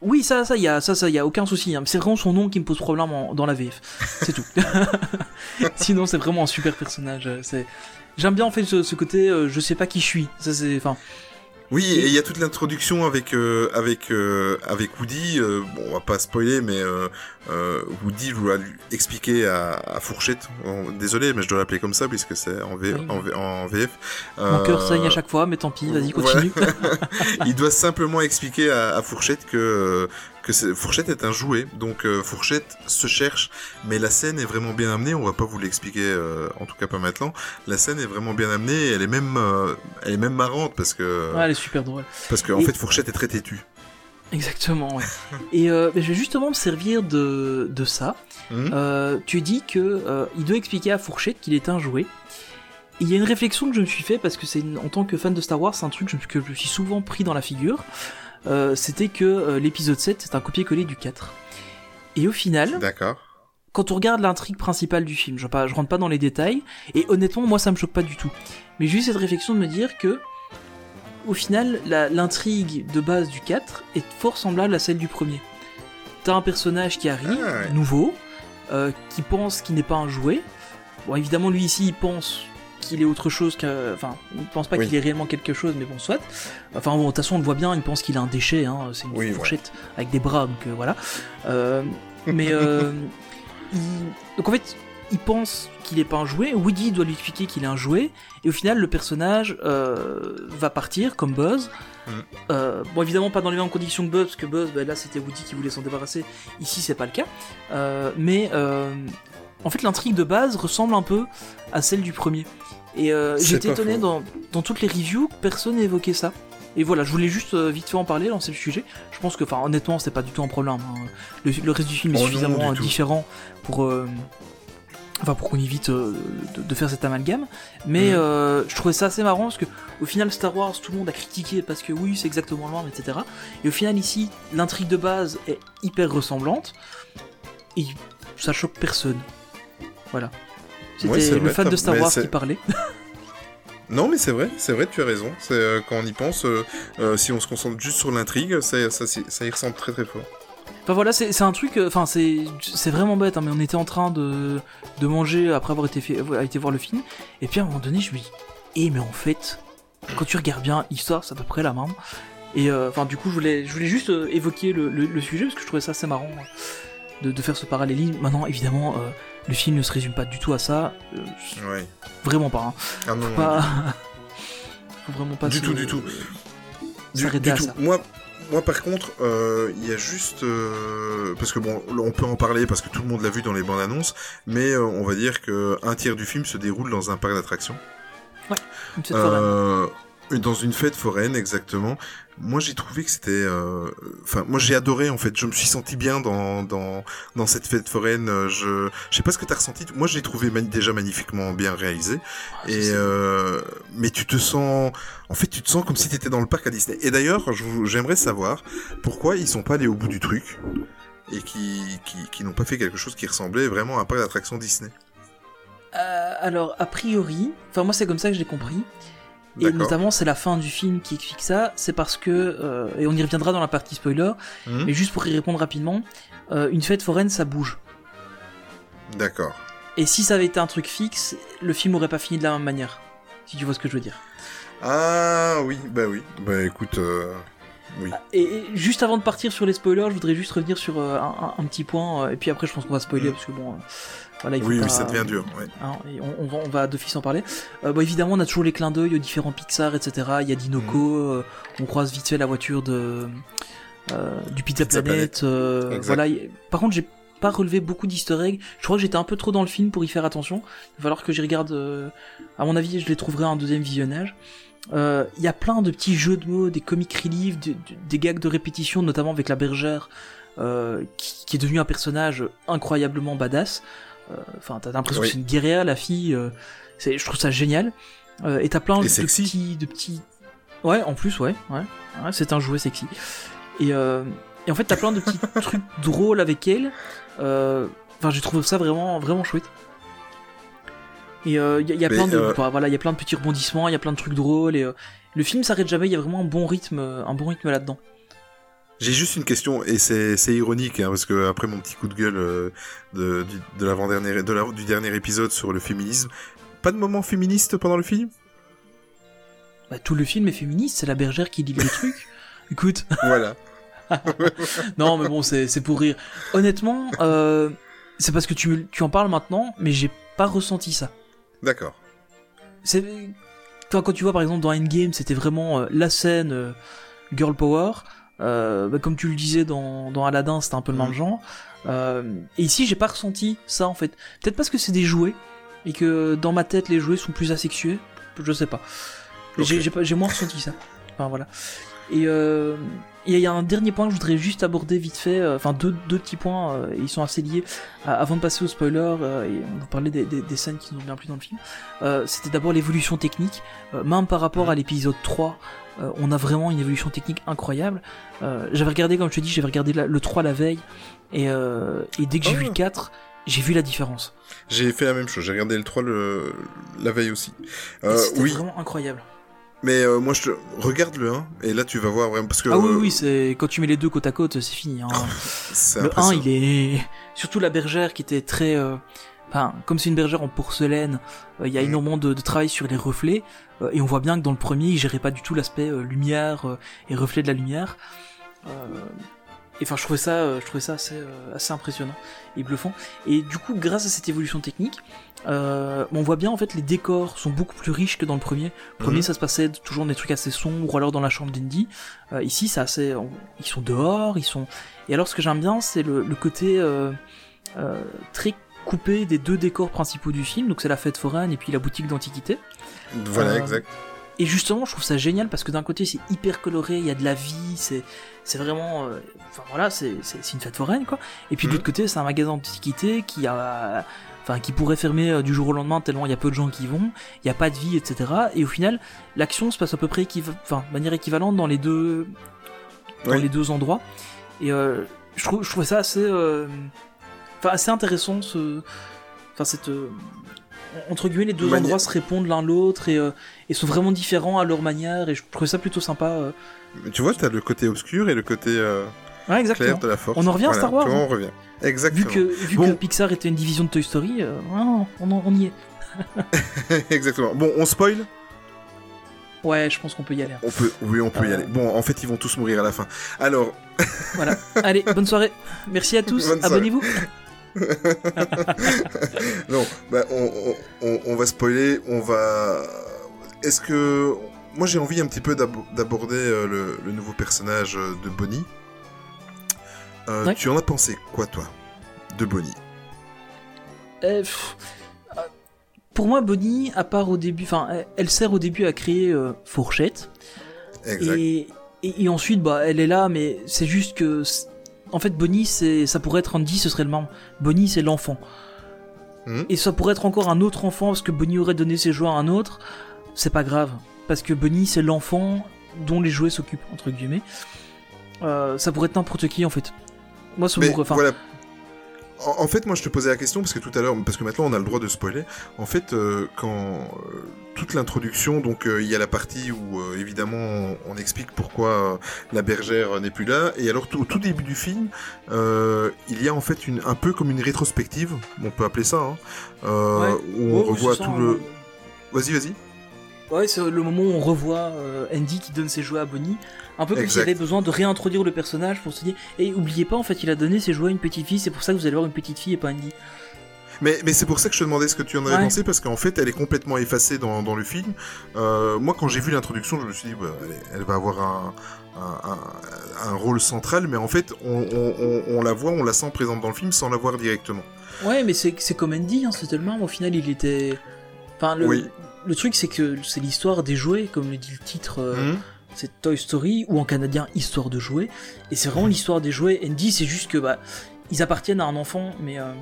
Oui, ça, ça, y a, ça, ça, y a aucun souci. hein. C'est vraiment son nom qui me pose problème en- dans la VF. C'est tout. Sinon, c'est vraiment un super personnage. euh, C'est, j'aime bien en fait ce, côté, euh, je sais pas qui je suis. Ça, c'est, enfin, Oui, et il y a toute l'introduction avec euh, avec euh, avec Woody. bon, on va pas spoiler, mais euh, euh, Woody doit lui expliquer à, à Fourchette. désolé, mais je dois l'appeler comme ça puisque c'est en, V- Oui. en, V- en VF. mon Euh, cœur saigne à chaque fois, mais tant pis, vas-y, continue. il doit simplement expliquer à, à Fourchette que euh, que Fourchette est un jouet. Donc euh, Fourchette se cherche, mais la scène est vraiment bien amenée. On va pas vous l'expliquer, euh, en tout cas pas maintenant. La scène est vraiment bien amenée. et Elle est même elle est même marrante parce que Ouais, elle est super drôle. parce que en Et- fait Fourchette est très têtue. Exactement. ouais. Et euh, je vais justement me servir de, de ça. Mhm. Euh, tu dis que euh, il doit expliquer à Fourchette qu'il est un jouet. Et il y a une réflexion que je me suis fait parce que c'est en tant que fan de Star Wars, c'est un truc que je, que je me suis souvent pris dans la figure. Euh, C'était que euh, l'épisode 7 c'est un copier-coller du 4. Et au final, D'accord. quand on regarde l'intrigue principale du film, je, pas- je rentre pas dans les détails, et honnêtement, moi ça me choque pas du tout. Mais j'ai eu cette réflexion de me dire que, au final, l'intrigue de base du 4 est fort semblable à celle du premier. T'as un personnage qui arrive, Ah ouais. nouveau, euh, qui pense qu'il n'est pas un jouet. Bon, évidemment, lui ici, il pense qu'il est autre chose que. Enfin, il pense pas Oui. qu'il est réellement quelque chose, mais bon, soit. Enfin, bon, de toute façon, on le voit bien, il pense qu'il est un déchet, hein, c'est une Oui, ouais. fourchette avec des bras, donc euh, voilà. Euh, mais. il- Donc en fait, il pense qu'il est pas un jouet, Woody doit lui expliquer qu'il est un jouet, et au final, le personnage euh, va partir comme Buzz. Mhm. Euh, bon, évidemment, pas dans les mêmes conditions que Buzz, parce que Buzz, bah, là, c'était Woody qui voulait s'en débarrasser. Ici, c'est pas le cas. Euh, mais en fait, l'intrigue de base ressemble un peu à celle du premier. Et euh, j'étais étonné dans, dans toutes les reviews, personne n'a évoqué ça. Et voilà, je voulais juste vite fait en parler, lancer le sujet. Je pense que, enfin, honnêtement, c'est pas du tout un problème. hein. Le, le reste du film est Oh suffisamment différent pour, euh, enfin, pour qu'on évite euh, de, de faire cet amalgame. Mais Mhm. euh, je trouvais ça assez marrant parce que, au final, Star Wars, tout le monde a critiqué parce que oui, c'est exactement le même, etc. Et au final, ici, l'intrigue de base est hyper ressemblante et ça choque personne. Voilà. C'était le fan de Star Wars qui parlait. Non, mais c'est vrai, c'est vrai, tu as raison. C'est euh, quand on y pense, euh, euh, si on se concentre juste sur l'intrigue, ça, ça y ressemble très très fort. Enfin voilà, c'est un truc, euh, enfin c'est c'est vraiment bête, hein, mais on était en train de, de manger après avoir été, fait, avoir été voir le film, et puis à un moment donné je me dis, eh mais en fait, quand tu regardes bien, l'histoire c'est à peu près la même. Et euh, enfin du coup je voulais, je voulais juste euh, évoquer le, le- le sujet parce que je trouvais ça assez marrant euh, de, de faire ce parallélisme. Maintenant évidemment, le film ne se résume pas du tout à ça, Ouais. vraiment pas. Hein. Ah non, Pas... Faut vraiment pas Du se- tout, du tout. Du, s'arrêter du à tout. ça. Moi, moi, par contre, euh, il y a juste euh, parce que bon, on peut en parler parce que tout le monde l'a vu dans les bandes annonces, mais euh, on va dire que un tiers du film se déroule dans un parc d'attractions. Une petite dans une fête foraine, exactement. Moi, j'ai trouvé que c'était, euh, enfin, moi, j'ai adoré en fait. Je me suis senti bien dans dans dans cette fête foraine. Je, je sais pas ce que t'as ressenti. Moi, je l'ai trouvé déjà magnifiquement bien réalisé. Ah, Et euh, mais tu te sens, en fait, tu te sens comme si t'étais dans le parc à Disney. Et d'ailleurs, j'aimerais savoir pourquoi ils sont pas allés au bout du truc et qui qui, qui n'ont pas fait quelque chose qui ressemblait vraiment à un parc d'attractions Disney. Euh, alors, a priori, enfin moi c'est comme ça que j'ai compris, et notamment c'est la fin du film qui explique ça, c'est parce que, euh, et on y reviendra dans la partie spoiler, Mhm. mais juste pour y répondre rapidement, euh, une fête foraine ça bouge. D'accord. Et si ça avait été un truc fixe, le film aurait pas fini de la même manière, si tu vois ce que je veux dire. Ah oui, bah oui. Bah écoute, euh, oui. Et, et juste avant de partir sur les spoilers, je voudrais juste revenir sur un, un- un petit point, et puis après je pense qu'on va spoiler, Mhm. parce que bon, voilà, Oui, pas- oui, ça devient dur. Ouais. Hein, et on, on va, on va en parler. Euh, bah, évidemment, on a toujours les clins d'œil aux différents Pixar, etc. Il y a Dinoco, Mhm. euh, on croise vite fait la voiture de euh, du Pizza, Pizza Planet. voilà. Par contre, j'ai pas relevé beaucoup d'easter eggs. Je crois que j'étais un peu trop dans le film pour y faire attention. Il va falloir que j'y regarde. euh, à mon avis, je les trouverai un deuxième visionnage. Euh, Il y a plein de petits jeux de mots, des comic relief, de- de- des gags de répétition, notamment avec la bergère, euh, qui, qui est devenue un personnage incroyablement badass. Euh, Enfin, t'as l'impression Oui. que c'est une guerrière, la fille. euh, c'est- je trouve ça génial. Euh, et t'as plein Et de sexy. petits, de petits. Ouais, en plus, ouais, ouais. Ouais, c'est un jouet sexy. Et, euh, et en fait, t'as plein de petits trucs drôles avec elle. Enfin, je trouve ça vraiment, vraiment chouette. Et il y a, y a Mais, plein de, euh, bah, voilà, il y a plein de petits rebondissements, il y a plein de trucs drôles. Et euh, le film s'arrête jamais. Il y a vraiment un bon rythme, un bon rythme là-dedans. J'ai juste une question, et c'est ironique, hein, parce que après mon petit coup de gueule euh, de, du, de l'avant-dernier, de la- du dernier épisode sur le féminisme, pas de moment féministe pendant le film? Bah, tout le film est féministe. C'est la bergère qui dit les trucs. Écoute. Voilà. Non, mais bon, c'est pour rire. Honnêtement, euh, c'est parce que tu, en parles maintenant, mais j'ai pas ressenti ça. D'accord. C'est toi quand tu vois par exemple dans Endgame, c'était vraiment euh, la scène girl power. Euh, bah, comme tu le disais dans, dans Aladdin, c'était un peu le même Mhm. genre. Euh, et ici, j'ai pas ressenti ça en fait. Peut-être parce que c'est des jouets et que dans ma tête, les jouets sont plus asexués. Je sais pas- j'ai moins ressenti ça. Enfin voilà. Et euh, et il y a un dernier point que je voudrais juste aborder vite fait. euh, Enfin deux, deux petits points. euh, ils sont assez liés. Euh, avant de passer au spoiler, et on va parler des, des, des scènes qui nous ont bien plu dans le film. C'était d'abord l'évolution technique. Même par rapport à l'épisode 3, euh, on a vraiment une évolution technique incroyable. Euh, j'avais regardé, comme je te dis, j'avais regardé la- le 3 la veille. Et, euh, et dès que j'ai Oh. vu le 4, j'ai vu la différence. J'ai fait la même chose, j'ai regardé le 3 le... la veille aussi. C'était oui, vraiment incroyable. Mais euh, moi je te... Regarde le 1, et là tu vas voir vraiment, parce que... Ah oui, euh, oui, c'est quand tu mets les deux côte à côte, c'est fini. hein. c'est Le 1, impressionnant. il est. Surtout la bergère qui était très. euh, Enfin, comme c'est une bergère en porcelaine, euh, il y a Mhm. énormément de, de travail sur les reflets. euh, et on voit bien que dans le premier, il gérait pas du tout l'aspect lumière euh, et reflet de la lumière. Et enfin, je trouvais ça, euh, je trouvais ça assez, euh, assez impressionnant et bluffant. Et du coup, grâce à cette évolution technique, euh, on voit bien en fait les décors sont beaucoup plus riches que dans le premier. Le premier, Mhm. ça se passait toujours des trucs assez sombres ou alors dans la chambre d'Indy. Euh, ici, c'est assez, on- ils sont dehors, ils sont. Et alors, ce que j'aime bien, c'est le, le côté euh, très coupé des deux décors principaux du film. Donc, c'est la fête foraine et puis la boutique d'antiquité. Voilà, exact. Et justement, je trouve ça génial parce que d'un côté, c'est hyper coloré, il y a de la vie, c'est c'est vraiment, euh, enfin voilà, c'est c'est une fête foraine quoi. Et puis de Mhm. l'autre côté, c'est un magasin d'antiquité qui a, enfin qui pourrait fermer euh, du jour au lendemain tellement il y a peu de gens qui y vont, il y a pas de vie, etc. Et au final, l'action se passe à peu près équiva- enfin de manière équivalente dans les deux dans les deux endroits. Et euh, je trouve je trouvais ça assez, euh, enfin assez intéressant ce, enfin cette entre guillemets les deux Mani- endroits se répondent l'un l'autre et, euh, et sont vraiment différents à leur manière et je trouvais ça plutôt sympa. euh. Mais Tu vois, t'as le côté obscur et le côté euh, Ouais, exactement. clair de la force. On en revient à Star Wars, vois, hein. on revient. Vu Exactement. que, vu Bon. que Pixar était une division de Toy Story, euh, on, on y est. Exactement. Bon, on spoil? Ouais, je pense qu'on peut y aller. On peut, oui, on peut y aller. Bon, en fait, ils vont tous mourir à la fin. Alors, Voilà. Allez, bonne soirée. Merci à tous. Abonnez-vous. non, bah, on, on- on- on va spoiler. On va. Est-ce que moi j'ai envie un petit peu d'abo- d'aborder euh, le, le nouveau personnage euh, de Bonnie. Euh, Ouais. Tu en as pensé quoi, toi, de Bonnie? Pff, pour moi, Bonnie, à part au début, enfin, elle, sert au début à créer Fourchette. Exact. Et, et, et ensuite, bah, elle est là, mais c'est juste que. En fait, Bonnie, c'est, ça pourrait être Andy, ce serait le même. Bonnie, c'est l'enfant. Mhm. Et ça pourrait être encore un autre enfant, parce que Bonnie aurait donné ses jouets à un autre. C'est pas grave. Parce que Bonnie, c'est l'enfant dont les jouets s'occupent, entre guillemets. Euh, ça pourrait être n'importe qui, en fait. Moi, Mais mon- enfin, voilà. En, en fait, moi, je te posais la question parce que tout à l'heure, parce que maintenant, on a le droit de spoiler. En fait, euh, quand euh, toute l'introduction, donc il y a la partie où évidemment on, explique pourquoi la bergère n'est plus là, et alors au tout début du film, il y a en fait une, un peu comme une rétrospective, on peut appeler ça, hein, Ouais. où on revoit tout hein. le. Vas-y, vas-y. Ouais, c'est le moment où on revoit euh, Andy qui donne ses jouets à Bonnie. Un peu comme s'il avait besoin de réintroduire le personnage pour se dire Et oubliez pas, en fait, il a donné ses jouets à une petite fille, c'est pour ça que vous allez avoir une petite fille et pas Andy. Mais, mais c'est pour ça que je te demandais ce que tu en avais Ouais. pensé, parce qu'en fait, elle est complètement effacée dans, dans le film. Euh, moi, quand j'ai vu l'introduction, je me suis dit, bah, elle, va avoir un, un, rôle central, mais en fait, on, on, on, on la voit, on la sent présente dans le film sans la voir directement. Ouais, mais c'est c'est comme Andy, hein, le même. Au final, il était. Enfin, le, Oui. Le truc, c'est que c'est l'histoire des jouets, comme le dit le titre. euh, Mhm. c'est Toy Story ou en canadien Histoire de jouets et c'est vraiment l'histoire des jouets Andy c'est juste que bah ils appartiennent à un enfant mais euh,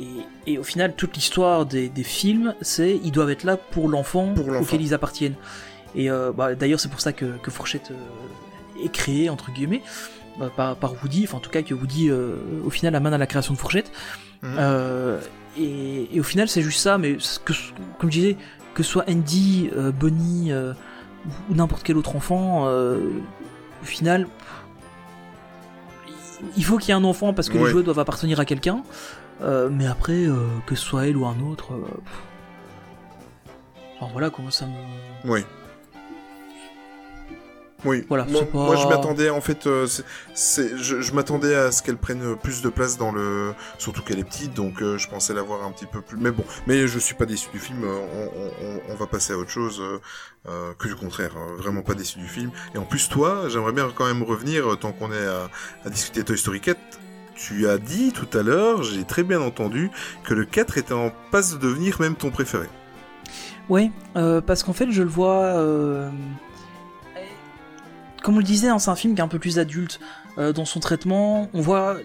et, et au final toute l'histoire des, des films c'est ils doivent être là pour l'enfant auquel ils appartiennent et euh, bah, d'ailleurs c'est pour ça que, que Fourchette euh, est créée entre guillemets bah, par, par Woody enfin en tout cas que Woody euh, au final amène à la création de Fourchette Mhm. Euh, et, et au final c'est juste ça mais que, comme je disais que ce soit Andy, euh, Bonnie euh, ou n'importe quel autre enfant, euh, au final, il faut qu'il y ait un enfant parce que Ouais. les jouets doivent appartenir à quelqu'un. Mais après, que ce soit elle ou un autre, enfin voilà comment ça me. Oui. Oui. Voilà, moi, c'est pas- moi, je m'attendais en fait, euh, c'est- je, je m'attendais à ce qu'elle prenne plus de place dans le, surtout qu'elle est petite, donc euh, je pensais la voir un petit peu plus. Mais bon, mais je suis pas déçu du film. euh, On, on- on- on va passer à autre chose euh, que du contraire. vraiment pas déçu du film. Et en plus, toi, j'aimerais bien quand même revenir tant qu'on est à, à discuter Toy Story 4. Tu as dit tout à l'heure, j'ai très bien entendu, que le 4 était en passe de devenir même ton préféré. Ouais, euh, parce qu'en fait, je le vois. euh, Comme on le disait, hein, c'est un film qui est un peu plus adulte euh, dans son traitement. On voit.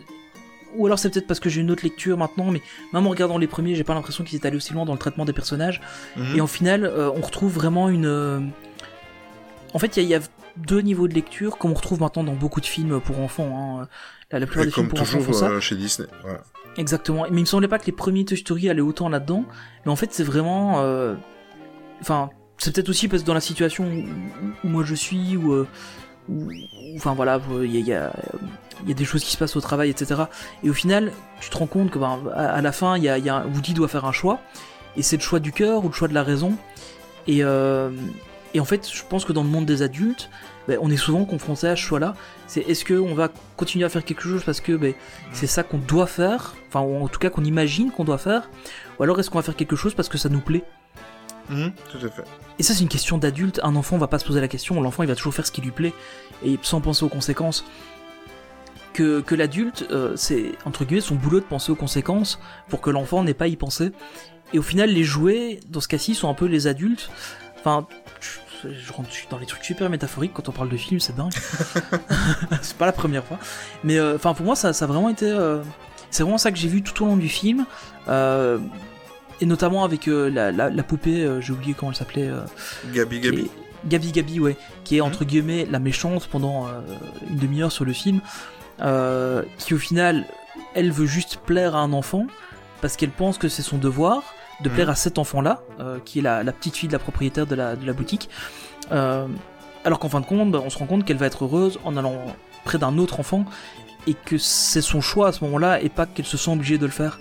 Ou alors c'est peut-être parce que j'ai une autre lecture maintenant, mais même en regardant les premiers, j'ai pas l'impression qu'ils étaient allés aussi loin dans le traitement des personnages. Mhm. Et en final, euh, on retrouve vraiment une. euh, En fait, il y, a- il y a deux niveaux de lecture, comme on retrouve maintenant dans beaucoup de films pour enfants. hein. La, la plupart Et des films comme enfants toujours font ça. chez Disney. Exactement. Mais il me semblait pas que les premiers Toy Story allaient autant là-dedans. Mais en fait, c'est vraiment. Enfin, c'est peut-être aussi parce que dans la situation où, où moi je suis, où. Euh, où- Enfin voilà, il y a, il y a- des choses qui se passent au travail, etc. Et au final, tu te rends compte que ben, à, la fin, y a, y a Woody doit faire un choix. Et c'est le choix du cœur ou le choix de la raison. Et, euh, en fait, je pense que dans le monde des adultes, ben, on est souvent confronté à ce choix-là. C'est est-ce qu'on va continuer à faire quelque chose parce que ben, c'est ça qu'on doit faire, enfin ou en tout cas qu'on imagine qu'on doit faire, ou alors est-ce qu'on va faire quelque chose parce que ça nous plaît? Mhm, tout à fait. Et ça c'est une question d'adulte, un enfant va pas se poser la question, l'enfant il va toujours faire ce qui lui plaît, et sans penser aux conséquences. Que, que l'adulte, euh, c'est entre guillemets son boulot de penser aux conséquences pour que l'enfant n'ait pas à y penser. Et au final les jouets, dans ce cas-ci, sont un peu les adultes. Enfin, je, je rentre dans les trucs super métaphoriques quand on parle de film, c'est dingue. c'est pas la première fois. Mais euh, enfin pour moi ça, ça a vraiment été... euh, c'est vraiment ça que j'ai vu tout au long du film. Euh, et notamment avec euh, la, la, la poupée, euh, j'ai oublié comment elle s'appelait. euh, Gabi, Gabi. Gabi Gabi, ouais, qui est entre guillemets la méchante pendant une demi-heure sur le film, qui au final, elle veut juste plaire à un enfant parce qu'elle pense que c'est son devoir de Mhm. plaire à cet enfant-là, qui est la, la petite fille de la propriétaire de la, de la boutique. Alors qu'en fin de compte, bah, on se rend compte qu'elle va être heureuse en allant près d'un autre enfant et que c'est son choix à ce moment-là et pas qu'elle se sent obligée de le faire.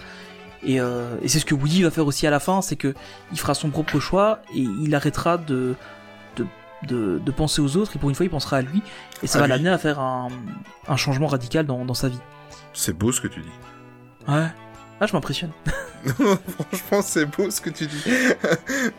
Et, euh, et c'est ce que Woody va faire aussi à la fin, c'est que il fera son propre choix et il arrêtera de, de, de, de penser aux autres et pour une fois il pensera à lui et ça À va l'amener à faire un, un changement radical dans, dans sa vie. C'est beau ce que tu dis. Ouais. Ah, je m'impressionne. Franchement, c'est beau ce que tu dis.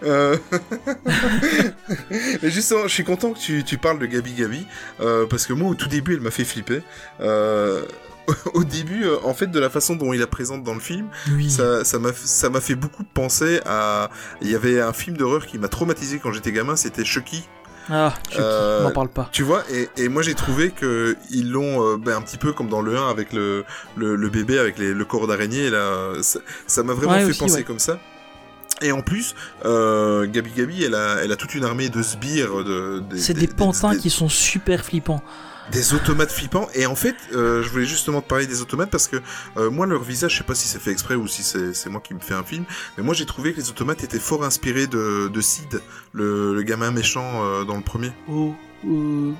Euh, Mais justement, je suis content que tu, tu parles de Gabi Gabi, euh, parce que moi, au tout début, elle m'a fait flipper. Euh, Au début, euh, en fait, de la façon dont il la présente dans le film, Oui. ça ça m'a ça m'a fait beaucoup penser à. Il y avait un film d'horreur qui m'a traumatisé quand j'étais gamin, c'était Chucky. Ah, Chucky, Euh, m'en parle pas. Tu vois, et, et moi j'ai trouvé que ils l'ont euh, ben, un petit peu comme dans le 1 avec le, le, le bébé avec les, le corps d'araignée là, ça m'a vraiment Ouais, fait aussi, penser ouais. comme ça. Et en plus, euh, Gabi Gabi, elle a, elle a toute une armée de sbires, de, C'est des pantins qui sont super flippants. Des automates flippants. Et en fait, euh, je voulais justement te parler des automates parce que euh, moi, leur visage, je sais pas si c'est fait exprès ou si c'est c'est moi qui me fais un film, mais moi j'ai trouvé que les automates étaient fort inspirés de, de Sid, le, le gamin méchant euh, dans le premier. Oh, euh...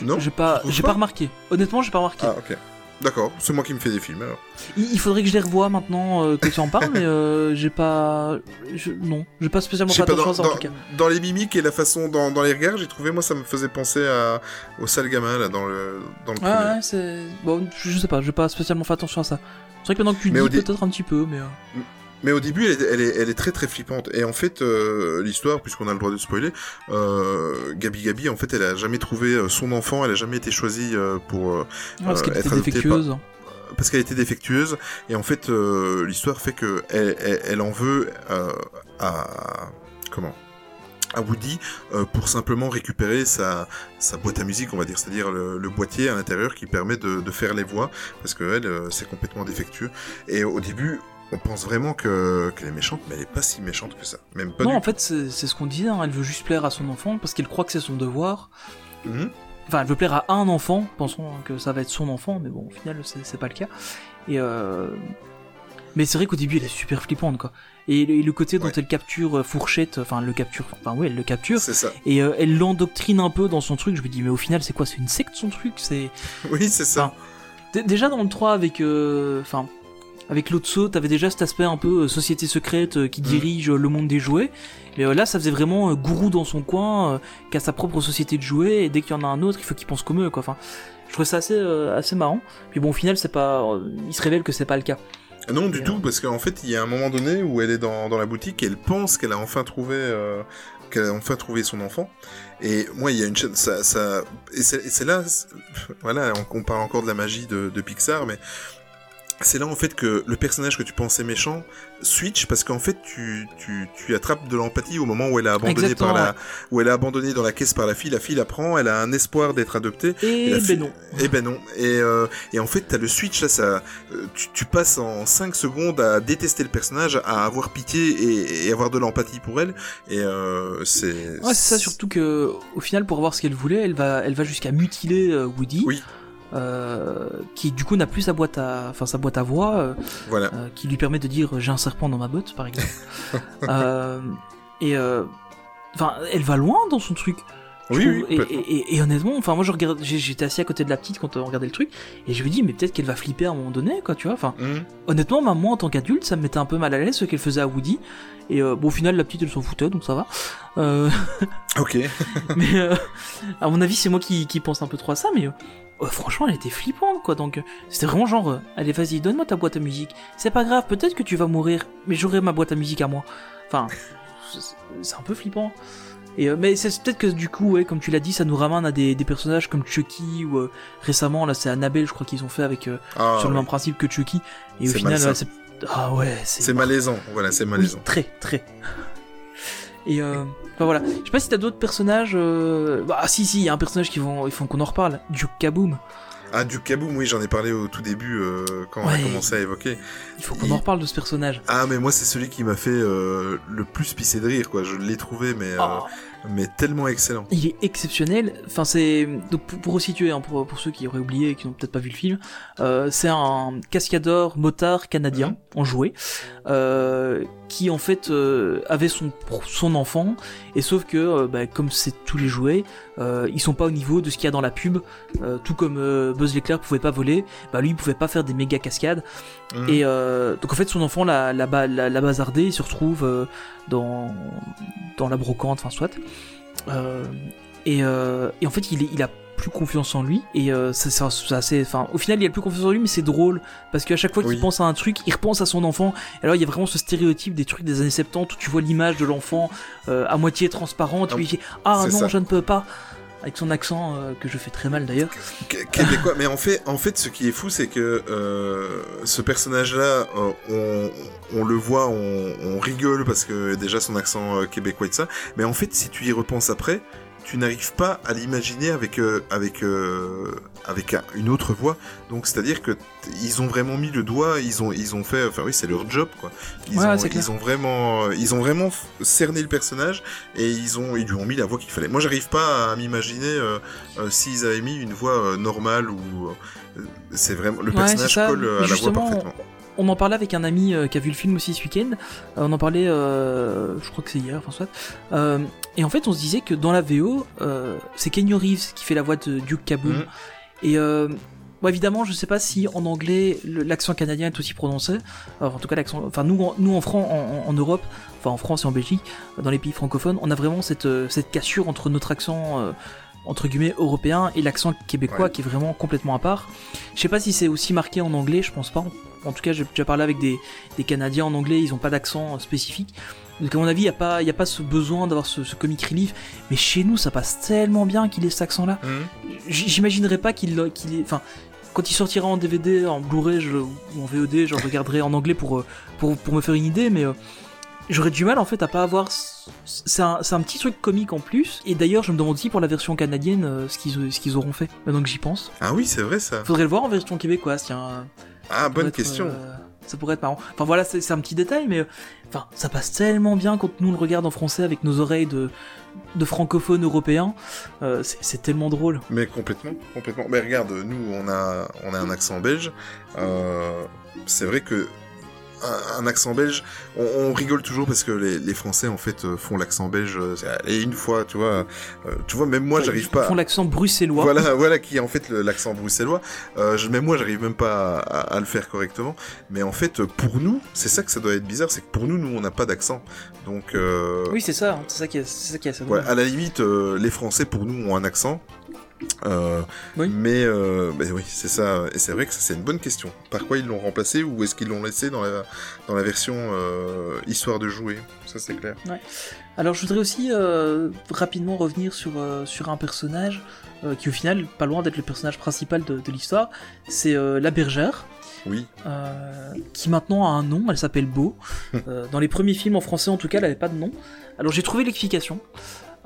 Non, J'ai pas, pas pas? remarqué. Honnêtement, j'ai pas remarqué. Ah, ok. D'accord, c'est moi qui me fais des films alors. Il, faudrait que je les revoie maintenant euh, que tu en parles, mais euh, j'ai pas. je- non, j'ai pas spécialement fait attention à ça en tout cas. dans les mimiques et la façon dans, dans les regards, j'ai trouvé, moi, ça me faisait penser à, au sale gamin, là, dans le, dans le premier. Ouais, c'est. Bon, je sais pas, j'ai pas spécialement fait attention à ça. C'est vrai que maintenant que tu Mais dis, dé- peut-être un petit peu, mais. Mais au début, elle est, elle est, elle est très très flippante. Et en fait, euh, l'histoire, puisqu'on a le droit de spoiler, euh, Gabi Gabi, en fait, elle a jamais trouvé euh, son enfant, elle a jamais été choisie euh, pour euh, Ouais, parce qu'elle être était défectueuse. parce qu'elle était défectueuse. Et en fait, l'histoire fait que elle, elle, elle en veut à comment? À Woody euh, pour simplement récupérer sa, sa boîte à musique, on va dire, c'est-à-dire le, le boîtier à l'intérieur qui permet de, de faire les voix, parce que elle, euh, c'est complètement défectueux. Et au début, on pense vraiment que qu'elle est méchante, mais elle est pas si méchante que ça. Même pas Non, du en fait, c'est ce qu'on disait, hein, elle veut juste plaire à son enfant parce qu'elle croit que c'est son devoir. Mhm. Enfin, elle veut plaire à un enfant, pensant que ça va être son enfant, mais bon, au final, c'est pas le cas. Et euh... Mais c'est vrai qu'au début, elle est super flippante, quoi. Et le, et le côté dont Ouais. elle capture euh, Fourchette, enfin, elle le capture, enfin, oui, elle le capture, C'est ça. et euh, elle l'endoctrine un peu dans son truc. Je me dis, mais au final, c'est quoi? C'est une secte, son truc? C'est Oui, c'est ça. Dé- Déjà dans le 3 avec euh, enfin avec l'autre saut, t'avais déjà cet aspect un peu euh, société secrète euh, qui Mm. dirige euh, le monde des jouets. Mais là, ça faisait vraiment gourou dans son coin, qui a sa propre société de jouets, et dès qu'il y en a un autre, il faut qu'il pense comme eux, quoi. Enfin, je trouvais ça assez, assez marrant. Puis bon, au final, c'est pas, il se révèle que c'est pas le cas. Non, du Et, tout, parce qu'en fait, il y a un moment donné où elle est dans, dans la boutique et elle pense qu'elle a enfin trouvé, euh, qu'elle a enfin trouvé son enfant. Et moi, il y a une chaîne, ça, ça, et c'est là, voilà, on, on parle encore de la magie de, de Pixar, mais c'est là en fait que le personnage que tu pensais méchant switch parce qu'en fait tu, tu, tu attrapes de l'empathie au moment où elle est abandonnée Exactement, par la où elle est abandonnée dans la caisse par la fille la fille la prend elle a un espoir d'être adoptée Et, la ben fille- non. et ben non. Et, euh, et en fait, t'as le switch là, ça, euh, tu, tu passes en 5 secondes à détester le personnage, à avoir pitié et, et avoir de l'empathie pour elle. Et euh, c'est. Ouais, c'est ça, surtout que au final, pour avoir ce qu'elle voulait, elle va, elle va jusqu'à mutiler euh, Woody. Oui. Euh, qui du coup n'a plus sa boîte à, enfin sa boîte à voix, euh, Voilà. euh, qui lui permet de dire j'ai un serpent dans ma botte par exemple. Et euh, enfin, elle va loin dans son truc. Oui, et, honnêtement, enfin moi je regarde, j'étais assis à côté de la petite quand on regardait le truc, et je me dis mais peut-être qu'elle va flipper à un moment donné, quoi, tu vois. Enfin, Mhm. honnêtement, même moi en tant qu'adulte, ça me mettait un peu mal à l'aise ce qu'elle faisait à Woody. Et euh, bon, au final, la petite elle s'en foutait, donc ça va. Euh, Ok. mais euh, à mon avis, c'est moi qui, qui pense un peu trop à ça, mais euh, franchement, elle était flippante, quoi. Donc, euh, c'était vraiment genre, euh, allez, vas-y, donne-moi ta boîte à musique. C'est pas grave, peut-être que tu vas mourir, mais j'aurai ma boîte à musique à moi. Enfin, c'est- un peu flippant. Et, euh, mais c'est peut-être que du coup, ouais, comme tu l'as dit, ça nous ramène à des, des personnages comme Chucky ou récemment, là, c'est Annabelle, je crois qu'ils ont fait avec Ah, sur le ouais. même principe que Chucky. Et au final, c'est ah ouais, C'est malaisant. Voilà, c'est oui, malaisant. très, très. Et euh, enfin voilà. Je sais pas si t'as d'autres personnages. Euh... Bah si si, il y a un personnage qui vont, il faut qu'on en reparle. Duke Kaboom. Ah, du Kaboom, oui, j'en ai parlé au tout début euh, quand on a commencé à évoquer. Il faut qu'on Il- en reparle de ce personnage. Ah, mais moi, c'est celui qui m'a fait euh, le plus pisser de rire, quoi. Je l'ai trouvé, mais, euh, Oh, mais tellement excellent. il est exceptionnel. Enfin c'est donc pour, pour resituer hein, pour, pour ceux qui auraient oublié et qui n'ont peut-être pas vu le film, euh, c'est un cascadeur motard canadien en jouet euh, qui en fait euh, avait son son enfant et sauf que bah, comme c'est tous les jouets, ils sont pas au niveau de ce qu'il y a dans la pub. Tout comme Buzz l'éclair pouvait pas voler, bah lui il pouvait pas faire des méga cascades. Mhm. Et donc en fait son enfant l'a, l'a, l'a- l'a bazardé, il se retrouve dans, dans la brocante, enfin soit. Euh, et, euh, et en fait il, il a plus confiance en lui et euh, c'est, c'est, enfin au final il a plus confiance en lui mais c'est drôle parce qu'à chaque fois qu'il Oui. pense à un truc il repense à son enfant et alors il y a vraiment ce stéréotype des trucs des années 70 où tu vois l'image de l'enfant euh, à moitié transparente Ah, puis il dit ah c'est non ça. je ne peux pas avec son accent euh, que je fais très mal d'ailleurs Qu- québécois. Mais en fait, en fait, ce qui est fou, c'est que euh, ce personnage-là, euh, on, le voit, on, on rigole parce que déjà son accent québécois et tout ça. Mais en fait, si tu y repenses après, tu n'arrives pas à l'imaginer avec euh, avec euh, avec un- une autre voix. Donc, c'est-à-dire que ils ont vraiment mis le doigt, ils ont ils ont fait, enfin oui, c'est leur job quoi. Ils Ouais, ont ils vraiment ils ont vraiment f- cerné le personnage et ils ont ils lui ont mis la voix qu'il fallait. Moi, j'arrive pas à m'imaginer euh, euh, s'ils avaient mis une voix euh, normale ou euh, c'est vraiment le Ouais, personnage colle euh, à la voix parfaitement. On en parlait avec un ami euh, qui a vu le film aussi ce week-end. Euh, on en parlait, euh, je crois que c'est hier, enfin soit. Et en fait, on se disait que dans la VO, c'est Kenny Reeves qui fait la voix de Duke Kaboom. Mhm. Et bon, évidemment, je sais pas si en anglais l'accent canadien est aussi prononcé. Alors, en tout cas, l'accent. Enfin, nous, en- nous en, Fran- en, Europe, enfin en France et en Belgique, dans les pays francophones, on a vraiment cette, cette cassure entre notre accent. euh, entre guillemets européen et l'accent québécois Ouais. qui est vraiment complètement à part. Je sais pas si c'est aussi marqué en anglais, je pense pas. En tout cas, j'ai déjà parlé avec des, des Canadiens en anglais, ils ont pas d'accent euh, spécifique. Donc à mon avis, il n'y a, pas- y a pas ce besoin d'avoir ce, ce comic relief. Mais chez nous, ça passe tellement bien qu'il ait cet accent-là. J- J'imaginerais pas qu'il qu'il ait... Enfin, quand il sortira en DVD, en Blu-ray ou en VOD, je regarderai en anglais pour, euh, pour, pour me faire une idée, mais... euh, J'aurais du mal en fait à pas avoir. ce- C'est un, un petit truc comique en plus. Et d'ailleurs, je me demande aussi pour la version canadienne euh, ce qu'ils ce qu'ils auront fait. Maintenant que j'y pense. Ah oui, c'est vrai ça. Faudrait le voir en version québécoise, tiens. Ah, bonne être, question. euh, ça pourrait être marrant. Enfin voilà, c'est un petit détail, mais euh, enfin ça passe tellement bien quand nous on le regarde en français avec nos oreilles de, de francophones européens. Euh, c'est c'est tellement drôle. Mais complètement, complètement. Mais regarde, nous, on a, on a un accent belge. Euh, c'est vrai que un, un accent belge, on, on rigole toujours parce que les, les Français en fait euh, font l'accent belge. euh, Et une fois, tu vois, euh, tu vois, même moi, j'arrive Ils pas. font l'accent bruxellois. Voilà, voilà qui est en fait l'accent bruxellois. Euh, même moi, j'arrive même pas à, à- à le faire correctement. Mais en fait, pour nous, c'est ça que ça doit être bizarre, c'est que pour nous, nous, on n'a pas d'accent. Donc, euh, Oui, c'est ça. hein, C'est ça qui est, c'est ça qui est assez voilà, à la limite, euh, les Français pour nous ont un accent. Euh, Oui. Mais euh, ben oui, c'est ça. Et c'est vrai que ça, c'est une bonne question. Par quoi ils l'ont remplacé ou est-ce qu'ils l'ont laissé dans la, dans la version euh, histoire de jouer? Ça, c'est clair. Alors je voudrais aussi rapidement revenir sur, sur un personnage qui au final pas loin d'être le personnage principal de, de l'histoire. C'est la bergère. Oui. qui maintenant a un nom, elle s'appelle Beau. Dans les premiers films en français en tout cas, elle avait pas de nom. Alors j'ai trouvé l'explication.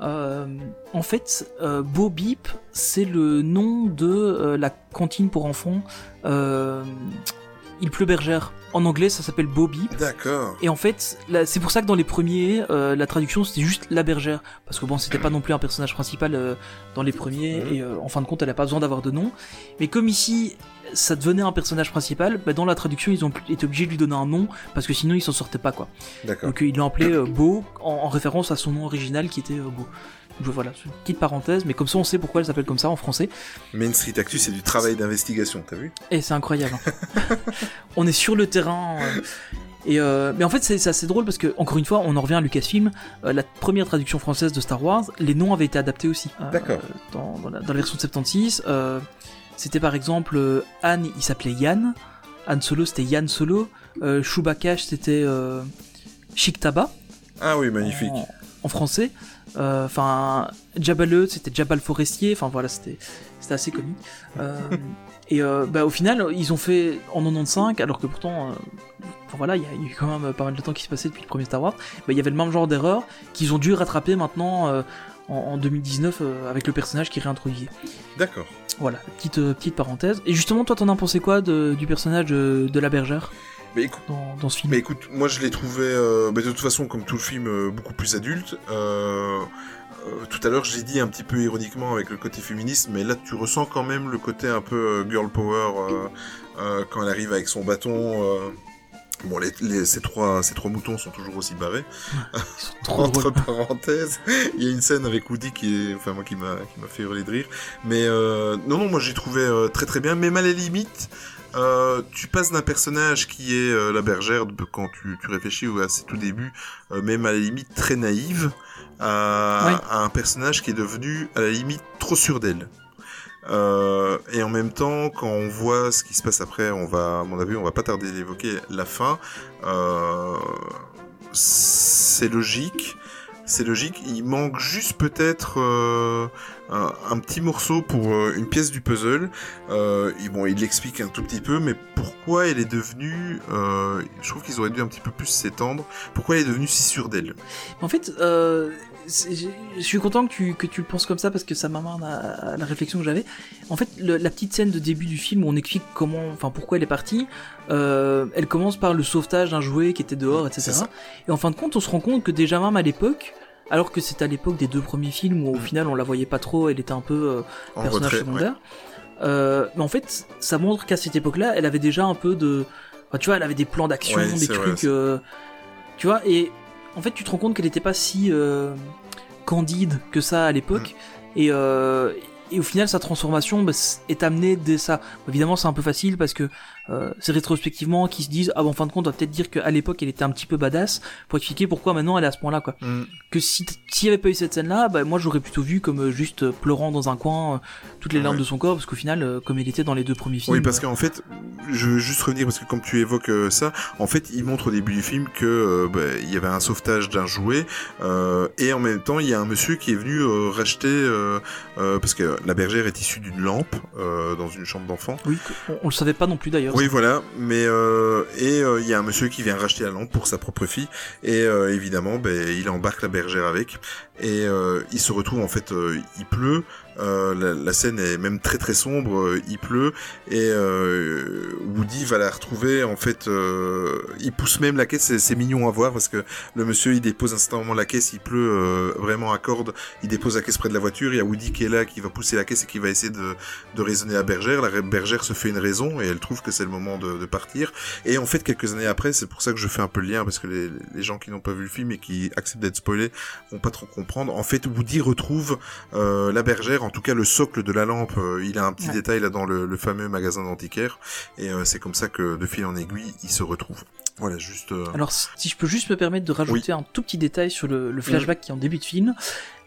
Euh, en fait, euh, Beep, c'est le nom de euh, la cantine pour enfants. Euh, Il pleut bergère. En anglais, ça s'appelle Beep. D'accord. Et en fait, c'est pour ça que dans les premiers, la traduction c'était juste la bergère, parce que bon, c'était pas non plus un personnage principal dans les premiers, et en fin de compte, elle a pas besoin d'avoir de nom. Mais comme ici, ça devenait un personnage principal, bah, dans la traduction, ils ont été obligés de lui donner un nom, parce que sinon, il s'en sortait pas quoi. Donc ils l'ont appelé euh, Beau, en, en référence à son nom original qui était euh, Beau. Donc voilà, une petite parenthèse, mais comme ça, on sait pourquoi elle s'appelle comme ça en français. Main Street Actu, c'est du travail d'investigation, t'as vu? Et c'est incroyable. hein. on est sur le terrain. euh, Et euh, mais en fait, c'est assez drôle parce que, encore une fois, on en revient à Lucasfilm. euh, la première traduction française de Star Wars, les noms avaient été adaptés aussi. Euh, D'accord. Dans, dans la, dans la version de 76, euh, c'était par exemple euh, Han, il s'appelait Yann. Han Solo, c'était Yann Solo. Euh, Chewbacca, c'était euh, Chic Taba Ah oui, magnifique. en, en français. Euh, Enfin, Hutt, c'était Jabba le forestier. Enfin voilà, c'était assez comique. Euh, et euh, bah, au final, ils ont fait en 95, alors que pourtant, euh, voilà, il y, a il y a eu quand même pas mal de temps qui s'est passé depuis le premier Star Wars. Bah, il y avait le même genre d'erreur qu'ils ont dû rattraper maintenant euh, en, en 2019 euh, avec le personnage qui est réintroduit. D'accord. Voilà, petite euh, petite parenthèse. Et justement, toi, t'en as pensé quoi de- du personnage de, de la bergère Mais écoute, dans, dans ce film? Mais écoute, moi je l'ai trouvé, euh, de toute façon, comme tout le film, euh, beaucoup plus adulte. Euh, euh, tout à l'heure, je l'ai dit un petit peu ironiquement avec le côté féministe, mais là tu ressens quand même le côté un peu euh, girl power euh, euh, quand elle arrive avec son bâton. Bon, les, les- ces, trois, ces trois moutons sont toujours aussi barrés. Ils sont trop Entre parenthèses, il y a une scène avec Woody qui est, enfin moi qui m'a, qui m'a fait hurler de rire. Mais euh, non, non, moi j'ai trouvé euh, très très bien. Même à la limite, euh, tu passes d'un personnage qui est euh, la bergère de- quand tu, tu réfléchis à ses tout débuts, euh, même à la limite très naïve, à, à un personnage qui est devenu à la limite trop sûr d'elle. Euh, et en même temps, quand on voit ce qui se passe après, on va, à mon avis, on va pas tarder d'évoquer la fin. Euh, c'est logique, c'est logique. Il manque juste peut-être euh, un, petit morceau pour une pièce du puzzle. Bon, il l'explique un tout petit peu, mais pourquoi elle est devenue, euh, je trouve qu'ils auraient dû un petit peu plus s'étendre. Pourquoi elle est devenue si sûre d'elle En fait, euh, c'est- je suis content que tu, que tu le penses comme ça parce que ça m'amène à, à la réflexion que j'avais. En fait, le- la petite scène de début du film où on explique comment, enfin pourquoi elle est partie, euh, elle commence par le sauvetage d'un jouet qui était dehors, etc. C'est. Et en fin de compte, on se rend compte que déjà même à l'époque, alors que c'était à l'époque des deux premiers films où au Mm. final on la voyait pas trop, elle était un peu euh, personnage retrait, secondaire. Euh, mais en fait, ça montre qu'à cette époque-là, elle avait déjà un peu de, enfin, tu vois, elle avait des plans d'action, Ouais, des trucs, euh, tu vois. Et en fait, tu te rends compte qu'elle n'était pas si euh, candide que ça à l'époque. Mm. Et, euh, et au final, sa transformation bah, est amenée dès ça. Évidemment, c'est un peu facile parce que euh, c'est rétrospectivement qu'ils se disent ah bon, en fin de compte, on va peut-être dire qu'à l'époque, elle était un petit peu badass pour expliquer pourquoi maintenant elle est à ce point-là, quoi. Mm. Que si s'il y avait pas eu cette scène-là, bah moi j'aurais plutôt vu comme euh, juste euh, pleurant dans un coin euh, toutes les larmes Ouais. de son corps, parce qu'au final, euh, comme il était dans les deux premiers films. Oui, parce qu'en fait, je veux juste revenir parce que comme tu évoques ça, en fait, il montre au début du film que bah, il y avait un sauvetage d'un jouet et en même temps, il y a un monsieur qui est venu racheter parce que la bergère est issue d'une lampe dans une chambre d'enfant. Oui, on, on le savait pas non plus d'ailleurs. Oui, voilà. Mais euh, et euh, il y a un monsieur qui vient racheter la lampe pour sa propre fille et euh, évidemment, ben, il embarque la bergère avec et euh, il se retrouve en fait, euh, il pleut. Euh, la, la scène est même très très sombre, euh, il pleut et euh, Woody va la retrouver en fait. il pousse même la caisse, c'est- mignon à voir parce que le monsieur il dépose instantanément la caisse, il pleut vraiment à corde, il dépose la caisse près de la voiture, il y a Woody qui est là, qui va pousser la caisse et qui va essayer de, de raisonner la bergère. La bergère se fait une raison et elle trouve que c'est le moment de, de partir. Et en fait, quelques années après, c'est pour ça que je fais un peu le lien parce que les, les gens qui n'ont pas vu le film et qui acceptent d'être spoilés vont pas trop comprendre. En fait, Woody retrouve la bergère, en tout cas le socle de la lampe. euh, il a un petit Ouais. détail là dans le, le fameux magasin d'antiquaire et euh, c'est comme ça que de fil en aiguille, il se retrouve. Voilà, juste. euh, Alors, si je peux juste me permettre de rajouter un tout petit détail sur le, le flashback qui est en début de film,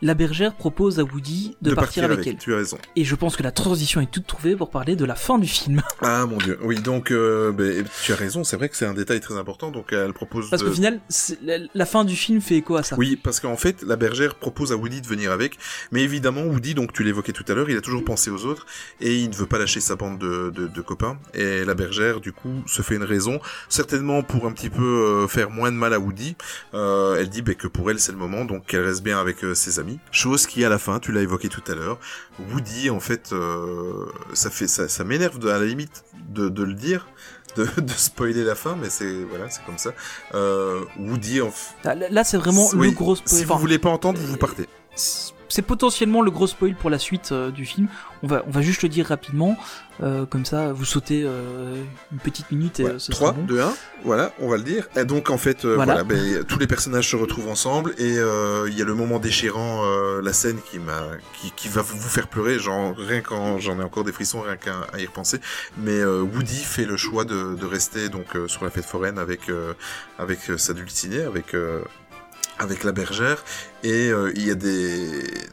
la bergère propose à Woody de, partir, avec, elle. Tu as raison. Et je pense que la transition est toute trouvée pour parler de la fin du film. Ah mon dieu. Oui, donc euh, ben, tu as raison. C'est vrai que c'est un détail très important. Donc elle propose. Parce de... qu'au final, la, la fin du film fait écho à ça. Oui, parce qu'en fait, la bergère propose à Woody de venir avec, mais évidemment, Woody, donc tu l'évoquais tout à l'heure, il a toujours pensé aux autres et il ne veut pas lâcher sa bande de, de, de copains. Et la bergère, du coup, se fait une raison, certainement pour un petit peu euh, faire moins de mal à Woody. Euh, elle dit ben, que pour elle, c'est le moment, donc qu'elle reste bien avec euh, ses amis. Chose qui, à la fin, tu l'as évoqué tout à l'heure, Woody, en fait, euh, ça fait ça, ça m'énerve à la limite de, de le dire. De, de spoiler la fin, mais c'est voilà, c'est comme ça. Euh, Woody, en f- Là, là, c'est vraiment Oui, le gros spoil. si vous voulez pas entendre, vous, vous partez. C'est potentiellement le gros spoil pour la suite euh, du film. On va, on va juste le dire rapidement. euh, comme ça, vous sautez euh, une petite minute et Ouais, ce 3, sera bon. 2, 1, voilà, on va le dire. Et donc en fait, Voilà. voilà, ben, tous les personnages se retrouvent ensemble et il y a le moment déchirant, la scène qui m'a, qui, qui va vous faire pleurer. Genre rien qu'en, j'en ai encore des frissons rien qu'à y repenser. Mais Woody fait le choix de, de rester donc sur la fête foraine avec avec sa dulcinée, avec avec la bergère et euh, il y a des,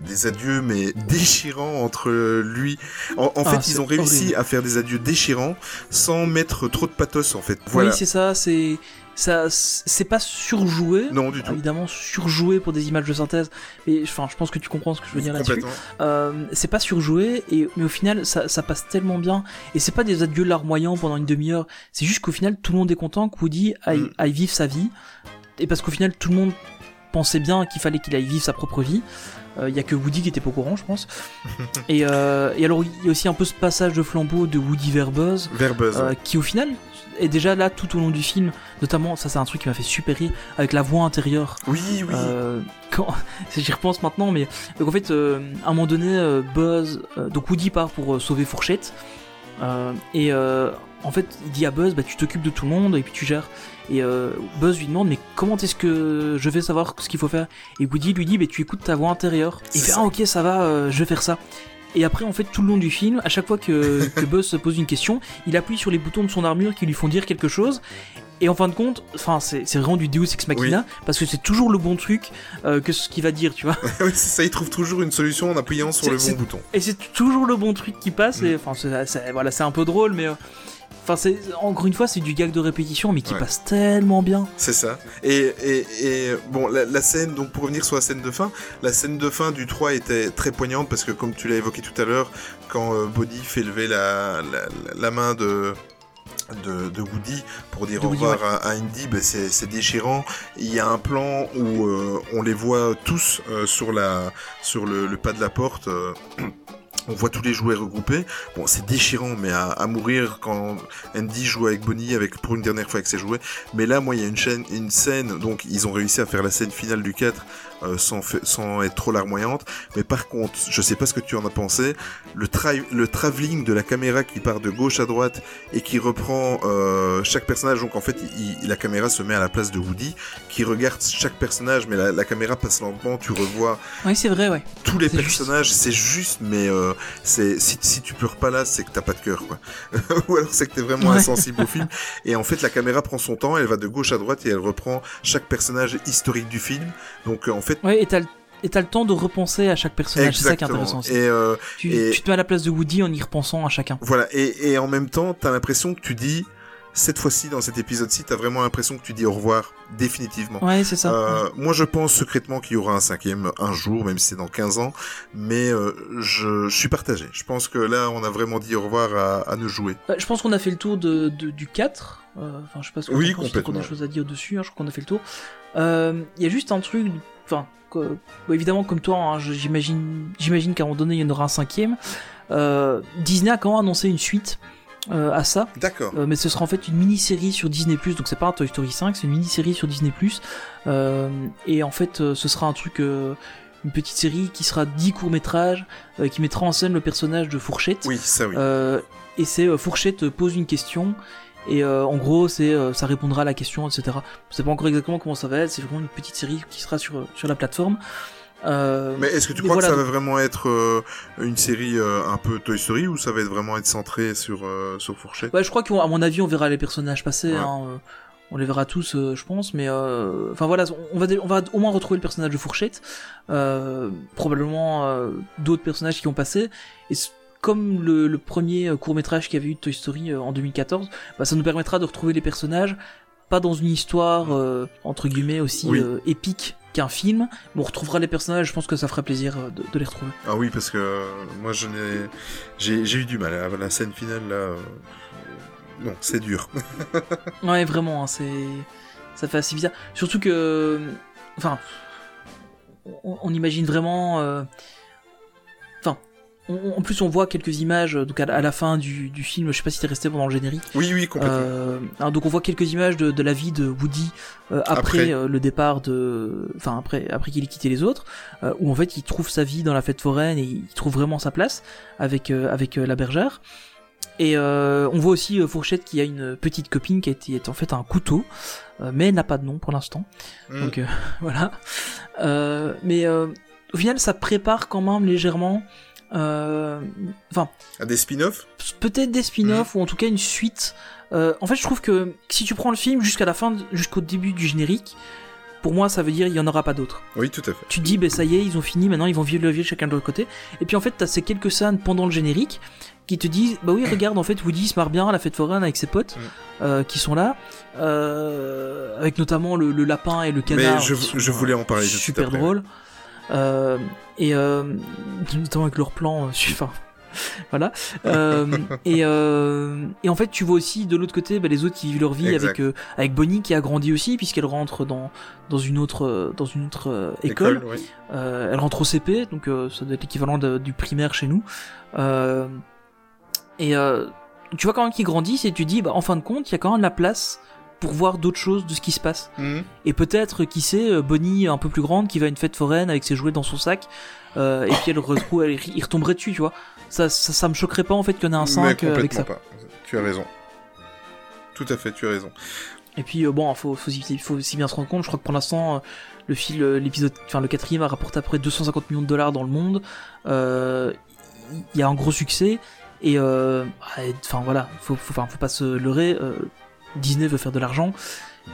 des adieux mais déchirants entre lui en, en Ah, fait ils ont réussi horrible. à faire des adieux déchirants sans mettre trop de pathos en fait voilà Oui, c'est ça. C'est ça. C'est pas surjoué. non du tout Évidemment, surjoué pour des images de synthèse. Mais enfin, je pense que tu comprends ce que je veux dire là-dessus. Euh, c'est pas surjoué, et, mais au final, ça, ça passe tellement bien. Et c'est pas des adieux larmoyants pendant une demi-heure. C'est juste qu'au final, tout le monde est content que Woody aille, Mm. aille vivre sa vie. Et parce qu'au final, tout le monde pensait bien qu'il fallait qu'il aille vivre sa propre vie. Il y a que Woody qui était pas au courant, je pense. et, euh, et alors, il y a aussi un peu ce passage de flambeau de Woody vers Buzz, vers Buzz euh, qui au final est déjà là tout au long du film. Notamment, ça c'est un truc qui m'a fait super rire, avec la voix intérieure oui oui euh, quand j'y repense maintenant, mais donc en fait, euh, à un moment donné, euh, Buzz, euh, donc Woody part pour euh, sauver Fourchette, euh, et euh, en fait, il dit à Buzz, bah tu t'occupes de tout le monde et puis tu gères. Et euh, Buzz lui demande, mais comment est-ce que je vais savoir ce qu'il faut faire? Et Woody lui dit, bah tu écoutes ta voix intérieure. Et il fait, ah ok, ça va, euh, je vais faire ça. Et après, en fait, tout le long du film, à chaque fois que, que Buzz se pose une question, il appuie sur les boutons de son armure qui lui font dire quelque chose. Et en fin de compte, enfin, c'est c'est vraiment du Deus ex machina parce que c'est toujours le bon truc euh, que ce qu'il va dire, tu vois. oui ça il trouve toujours une solution en appuyant sur le bon bouton Et c'est toujours le bon truc qui passe. Mm. Et enfin, voilà, c'est un peu drôle, mais euh, enfin, c'est encore une fois, c'est du gag de répétition, mais qui Ouais. passe tellement bien. c'est ça et, et, et bon la, la scène donc pour revenir sur la scène de fin la scène de fin du 3 était très poignante parce que comme tu l'as évoqué tout à l'heure quand euh, Bodhi fait lever la, la, la- la main de de, de Woody pour dire De au revoir à, à Indy, ben c'est c'est déchirant. Il y a un plan où euh, on les voit tous euh, sur la sur le, le pas de la porte. On voit tous les jouets regroupés. Bon, c'est déchirant, mais à, à mourir quand Andy joue avec Bonnie avec pour une dernière fois avec ses jouets. Mais là, moi, il y a une, chaîne, une scène, donc ils ont réussi à faire la scène finale du 4 euh, sans, être trop larmoyante. Mais par contre, je sais pas ce que tu en as pensé, le, tra- le travelling de la caméra qui part de gauche à droite et qui reprend euh, chaque personnage. Donc en fait, il- la caméra se met à la place de Woody, qui regarde chaque personnage, mais la, la caméra passe lentement. Tu revois Oui, c'est vrai, ouais. tous les personnages. C'est juste, mais euh, c'est si, si tu pleures pas là, c'est que t'as pas de cœur, quoi. Ou alors c'est que t'es vraiment Ouais. insensible au film. Et en fait, la caméra prend son temps, elle va de gauche à droite et elle reprend chaque personnage historique du film. Donc en fait, Ouais, et t'as le- et t'as le temps de repenser à chaque personnage, c'est ça qui est intéressant aussi. Et euh, tu, et- tu te mets à la place de Woody en y repensant à chacun. voilà. Et, et en même temps, t'as l'impression que tu dis cette fois-ci dans cet épisode-ci, t'as vraiment l'impression que tu dis au revoir définitivement. Ouais, c'est ça. Euh, moi, je pense secrètement qu'il y aura un cinquième un jour, même si c'est dans 15 ans. Mais euh, je, je suis partagé. Je pense que là, on a vraiment dit au revoir à, à nous jouer. Je pense qu'on a fait le tour de, de- du 4. euh, Enfin, je sais pas ce que Oui, t'as encore des choses à dire dessus. hein, je crois qu'on a fait le tour. Il y a juste un truc. Enfin, bon, évidemment, comme toi, hein, j'imagine, j'imagine qu'à un moment donné, il y en aura un cinquième. Euh, Disney a quand même annoncé une suite euh, à ça. D'accord. Euh, mais ce sera en fait une mini-série sur Disney+, donc c'est pas un Toy Story 5, c'est une mini-série sur Disney+. Et en fait, ce sera un truc, une petite série qui sera 10 courts-métrages, euh, qui mettra en scène le personnage de Fourchette. Oui, ça oui. Euh, et c'est euh, Fourchette pose une question, et euh, en gros, c'est euh, ça répondra à la question, etc. Je sais pas encore exactement comment ça va être, c'est vraiment une petite série qui sera sur, euh, sur la plateforme. Euh, Mais est-ce que tu crois voilà, que ça va vraiment être euh, une série euh, un peu Toy Story ou ça va être vraiment être centré sur euh, sur Fourchette? Ouais, je crois qu'à mon avis, on verra les personnages passer. Ouais. hein, euh, on les verra tous, je pense. Mais euh, enfin voilà, on va, on va au moins retrouver le personnage de Fourchette. euh, probablement euh, d'autres personnages qui ont passé. Et comme le, le premier court métrage qu'il y avait eu de Toy Story euh, en 2014, bah, ça nous permettra de retrouver les personnages. Pas dans une histoire euh, entre guillemets aussi Oui. euh, épique qu'un film, mais on retrouvera les personnages. Je pense que ça fera plaisir euh, de, de les retrouver. Ah oui, parce que euh, moi je n'ai j'ai eu du mal à la scène finale là. euh, Non, c'est dur. Ouais, vraiment, hein, c'est ça fait assez bizarre. Surtout que, enfin, on, on imagine vraiment, euh, on- en plus on voit quelques images euh, donc à, la- à la fin du, du film. Je sais pas si t'es resté pendant le générique. Oui, oui, complètement. Euh, donc on voit quelques images de, de la vie de Woody euh, après, Après. euh, le départ de, enfin après après qu'il ait quitté les autres, euh, où en fait il trouve sa vie dans la fête foraine et il trouve vraiment sa place avec avec la bergère. Et euh, on voit aussi Fourchette qui a une petite copine qui est en fait un couteau, mais elle n'a pas de nom pour l'instant. Mm. Donc euh, voilà. Euh, mais euh, au final, ça prépare quand même légèrement. Euh, Enfin, À des spin-offs peut-être des spin-offs ou en tout cas une suite. Euh, en fait, je trouve que si tu prends le film jusqu'à la fin, jusqu'au début du générique, pour moi, ça veut dire il y en aura pas d'autres. Oui, tout à fait. Tu te dis, ben ça y est, ils ont fini, maintenant ils vont vivre le vie chacun de l'autre côté. Et puis en fait, t'as ces quelques scènes pendant le générique qui te disent, bah oui, regarde, en fait, Woody se marre bien à la fête foraine avec ses potes Mm. euh, qui sont là, euh, avec notamment le, le lapin et le canard. Mais je, qui sont, je voulais en parler tout super après. Euh, et euh, notamment avec leur plan, euh, enfin, voilà. Euh, et, euh, et en fait, tu vois aussi de l'autre côté bah, les autres qui vivent leur vie Exact. avec euh, avec Bonnie qui a grandi aussi puisqu'elle rentre dans dans une autre euh, dans une autre euh, école. oui. Euh, elle rentre au CP, donc euh, ça doit être l'équivalent de- du primaire chez nous. Euh, et euh, tu vois quand même qu'ils grandissent et tu dis, bah, en fin de compte, il y a quand même la place pour voir d'autres choses de ce qui se passe. Mhm. Et peut-être, qui sait, euh, Bonnie un peu plus grande qui va à une fête foraine avec ses jouets dans son sac, euh, et puis elle retrouve, elle, il retomberait dessus, tu vois. Ça, ça, ça me choquerait pas en fait qu'il y en ait un Mais 5 avec complètement ça. pas. Tu as raison. Tout à fait, tu as raison. Et puis euh, bon, faut, faut, aussi- faut aussi bien se rendre compte. Je crois que pour l'instant, euh, le fil, euh, l'épisode, enfin le quatrième a rapporté à peu près 250 millions de dollars dans le monde. Euh, Il y a un gros succès et euh, ouais, enfin voilà, faut, faut, faut pas se leurrer. euh, Disney veut faire de l'argent.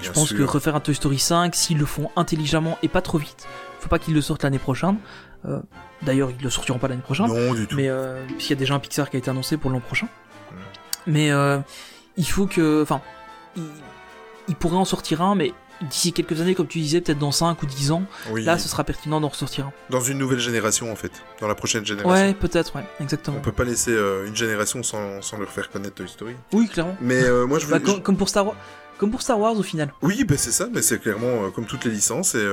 Je pense sûr. que refaire un Toy Story 5, s'ils le font intelligemment et pas trop vite, faut pas qu'ils le sortent l'année prochaine. Euh, D'ailleurs, ils le sortiront pas l'année prochaine. Non, du tout. Mais euh, puisqu'il y a déjà un Pixar qui a été annoncé pour l'an prochain. Mais euh, il faut que, enfin, il, il pourrait en sortir un, mais d'ici quelques années, comme tu disais, peut-être dans 5 ou 10 ans, Oui. là, ce sera pertinent d'en ressortir un. Dans une nouvelle génération, en fait. Dans la prochaine génération. Ouais, peut-être, ouais, exactement. On peut pas laisser euh, une génération sans, sans leur faire connaître Toy Story. Oui, clairement. Mais euh, moi, je Bah, voulais... comme, comme pour Star Wars, comme pour Star Wars au final. Oui, bah c'est ça, mais c'est clairement euh, comme toutes les licences et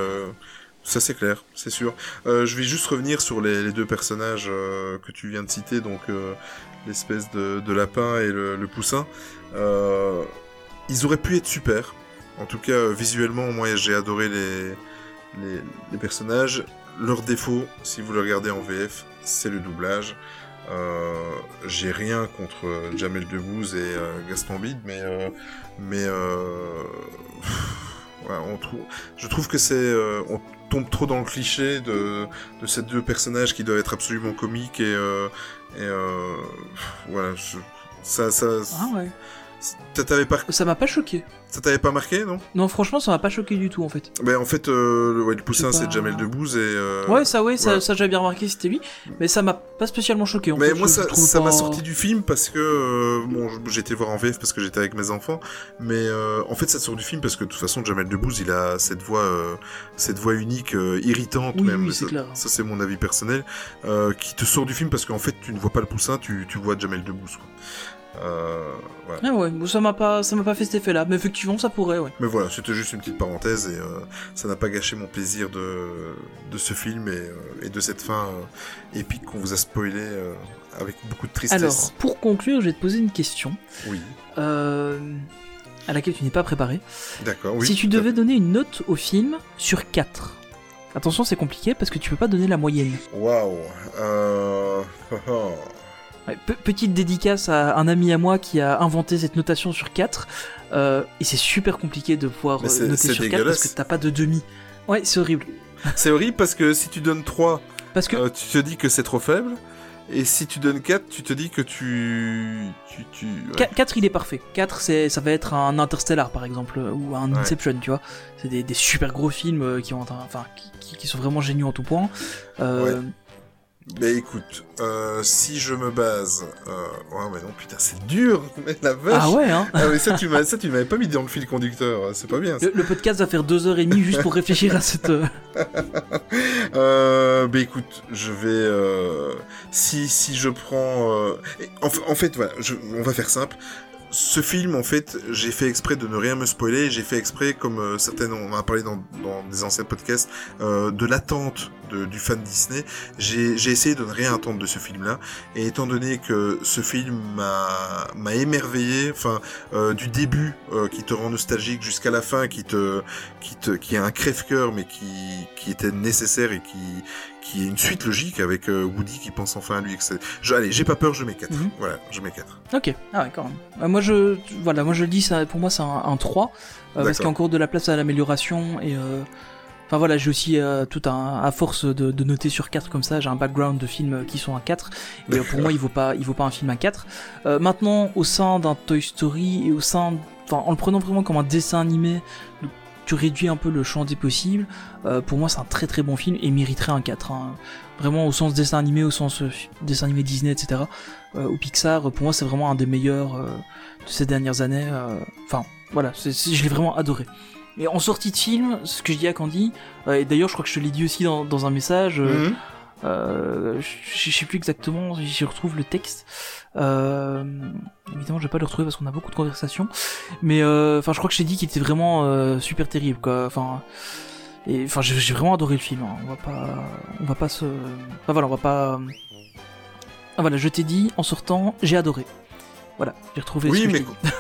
ça c'est clair, c'est sûr. Je vais juste revenir sur les, les deux personnages que tu viens de citer, donc l'espèce de, de lapin et le, le poussin. Ils auraient pu être super. En tout cas, euh, visuellement, moi j'ai adoré les, personnages. Leur défaut, si vous le regardez en VF, c'est le doublage. Euh, j'ai rien contre euh, Jamel Debbouze et Gaston Bide, mais euh, mais je trouve que c'est, on- tombe trop dans le cliché de, ces deux personnages qui doivent être absolument comiques et, et voilà, ça, ça, Ah ouais. Ça t'avait pas, Ça m'a pas choqué. ça t'avait pas marqué, non? Non, franchement, ça m'a pas choqué du tout en fait. Ben en fait, euh, le, ouais, le poussin c'est pas. Jamel Debbouze et. euh, ouais, ça, ouais, ça, ouais. ça j'avais bien remarqué, c'était lui. Mais ça m'a pas spécialement choqué. En Mais fait, moi, ça trouve ça m'a pas- sorti du film parce que euh, bon, été voir en VF parce que j'étais avec mes enfants, mais euh, en fait, ça sort du film parce que de toute façon, Jamel Debbouze, il a cette voix, euh, cette voix unique, irritante Oui, même. oui, c'est ça, clair. ça, c'est mon avis personnel, qui te sort du film parce qu'en fait, tu ne vois pas le poussin, tu, tu vois Jamel Debbouze. Quoi. Euh, voilà. Ah ouais, bon, ça m'a pas, ça m'a pas fait cet effet-là. Mais effectivement, ça pourrait, ouais. Mais voilà, c'était juste une petite parenthèse et euh, ça n'a pas gâché mon plaisir de, de ce film et, euh, et de cette fin euh, épique qu'on vous a spoilé avec beaucoup de tristesse. Alors, pour conclure, je vais te poser une question Oui, euh, à laquelle tu n'es pas préparé. d'accord. Oui, si tu devais donner une note au film sur 4, attention, c'est compliqué parce que tu peux pas donner la moyenne. Waouh. Ouais, pe- petite dédicace à un ami à moi qui a inventé cette notation sur 4. euh, et c'est super compliqué de pouvoir euh, noter sur 4 parce que t'as pas de demi. Ouais, c'est horrible. C'est horrible parce que si tu donnes 3, Parce que euh, tu te dis que c'est trop faible. Et si tu donnes 4, tu te dis que tu... tu, tu... ouais. 4, il est parfait. 4, c'est, ça va être un Interstellar par exemple, ou un Ouais. Inception, tu vois. C'est des, des super gros films qui, ont, enfin, qui, sont vraiment géniaux en tout point. Euh, Mais écoute, euh, si je me base... Euh... Ouais, mais non, putain, c'est dur. Mais la vache. Ah ouais, hein Ah mais ça tu m'as ça tu m'avais pas mis dans le fil conducteur, c'est pas bien. le, le podcast va faire 2h30 juste pour réfléchir à cette... euh, Euh, bah écoute, je vais euh, si si je prends et en, fa- en fait voilà, je- on va faire simple. Ce film, en fait, j'ai fait exprès de ne rien me spoiler. J'ai fait exprès, comme euh, certaines, on en a parlé dans, dans des anciens podcasts, euh, de l'attente de- du fan Disney. J'ai essayé de ne rien attendre de ce film-là. Et étant donné que ce film m'a émerveillé, enfin, euh, du début euh, qui te rend nostalgique jusqu'à la fin, qui te qui te qui a un crève-cœur, mais qui qui était nécessaire et qui qui est une suite logique avec euh, Woody qui pense enfin à lui. etc. Je, allez, j'ai pas peur, je mets 4. Mhm. Voilà, je mets 4. Ok, ah ouais, quand même. Euh, moi, je, voilà, moi je le dis, ça, pour moi c'est un, un 3, euh, parce qu'il y a encore de la place à l'amélioration, et... euh, Enfin voilà, j'ai aussi euh, tout un... À force de, de noter sur 4 comme ça, j'ai un background de films qui sont à 4, et euh, pour moi il vaut pas, il vaut pas un film à 4. Euh, maintenant, au sein d'un Toy Story, et au sein... Enfin, en le prenant vraiment comme un dessin animé, tu réduis un peu le champ des possibles, euh, pour moi c'est un très très bon film, et mériterait un 4. hein. Vraiment au sens dessin animé, au sens euh, dessin animé Disney, etc euh, ou Pixar, pour moi c'est vraiment un des meilleurs euh, de ces dernières années. euh, Enfin, voilà, je l'ai vraiment adoré. Et en sortie de film, ce que je dis à Candy, euh, et d'ailleurs je crois que je te l'ai dit aussi dans, dans un message, euh, Mhm. euh, je, je sais plus exactement, j'y retrouve le texte. Évidemment, je vais pas le retrouver parce qu'on a beaucoup de conversations, mais enfin, je crois que je t'ai dit qu'il était vraiment super terrible, quoi. Enfin, et enfin, j'ai vraiment adoré le film. hein. On va pas, on va pas se, enfin voilà, on va pas. Ah voilà, je t'ai dit en sortant, j'ai adoré. Voilà, j'ai retrouvé. ce Oui, que mais dit. com-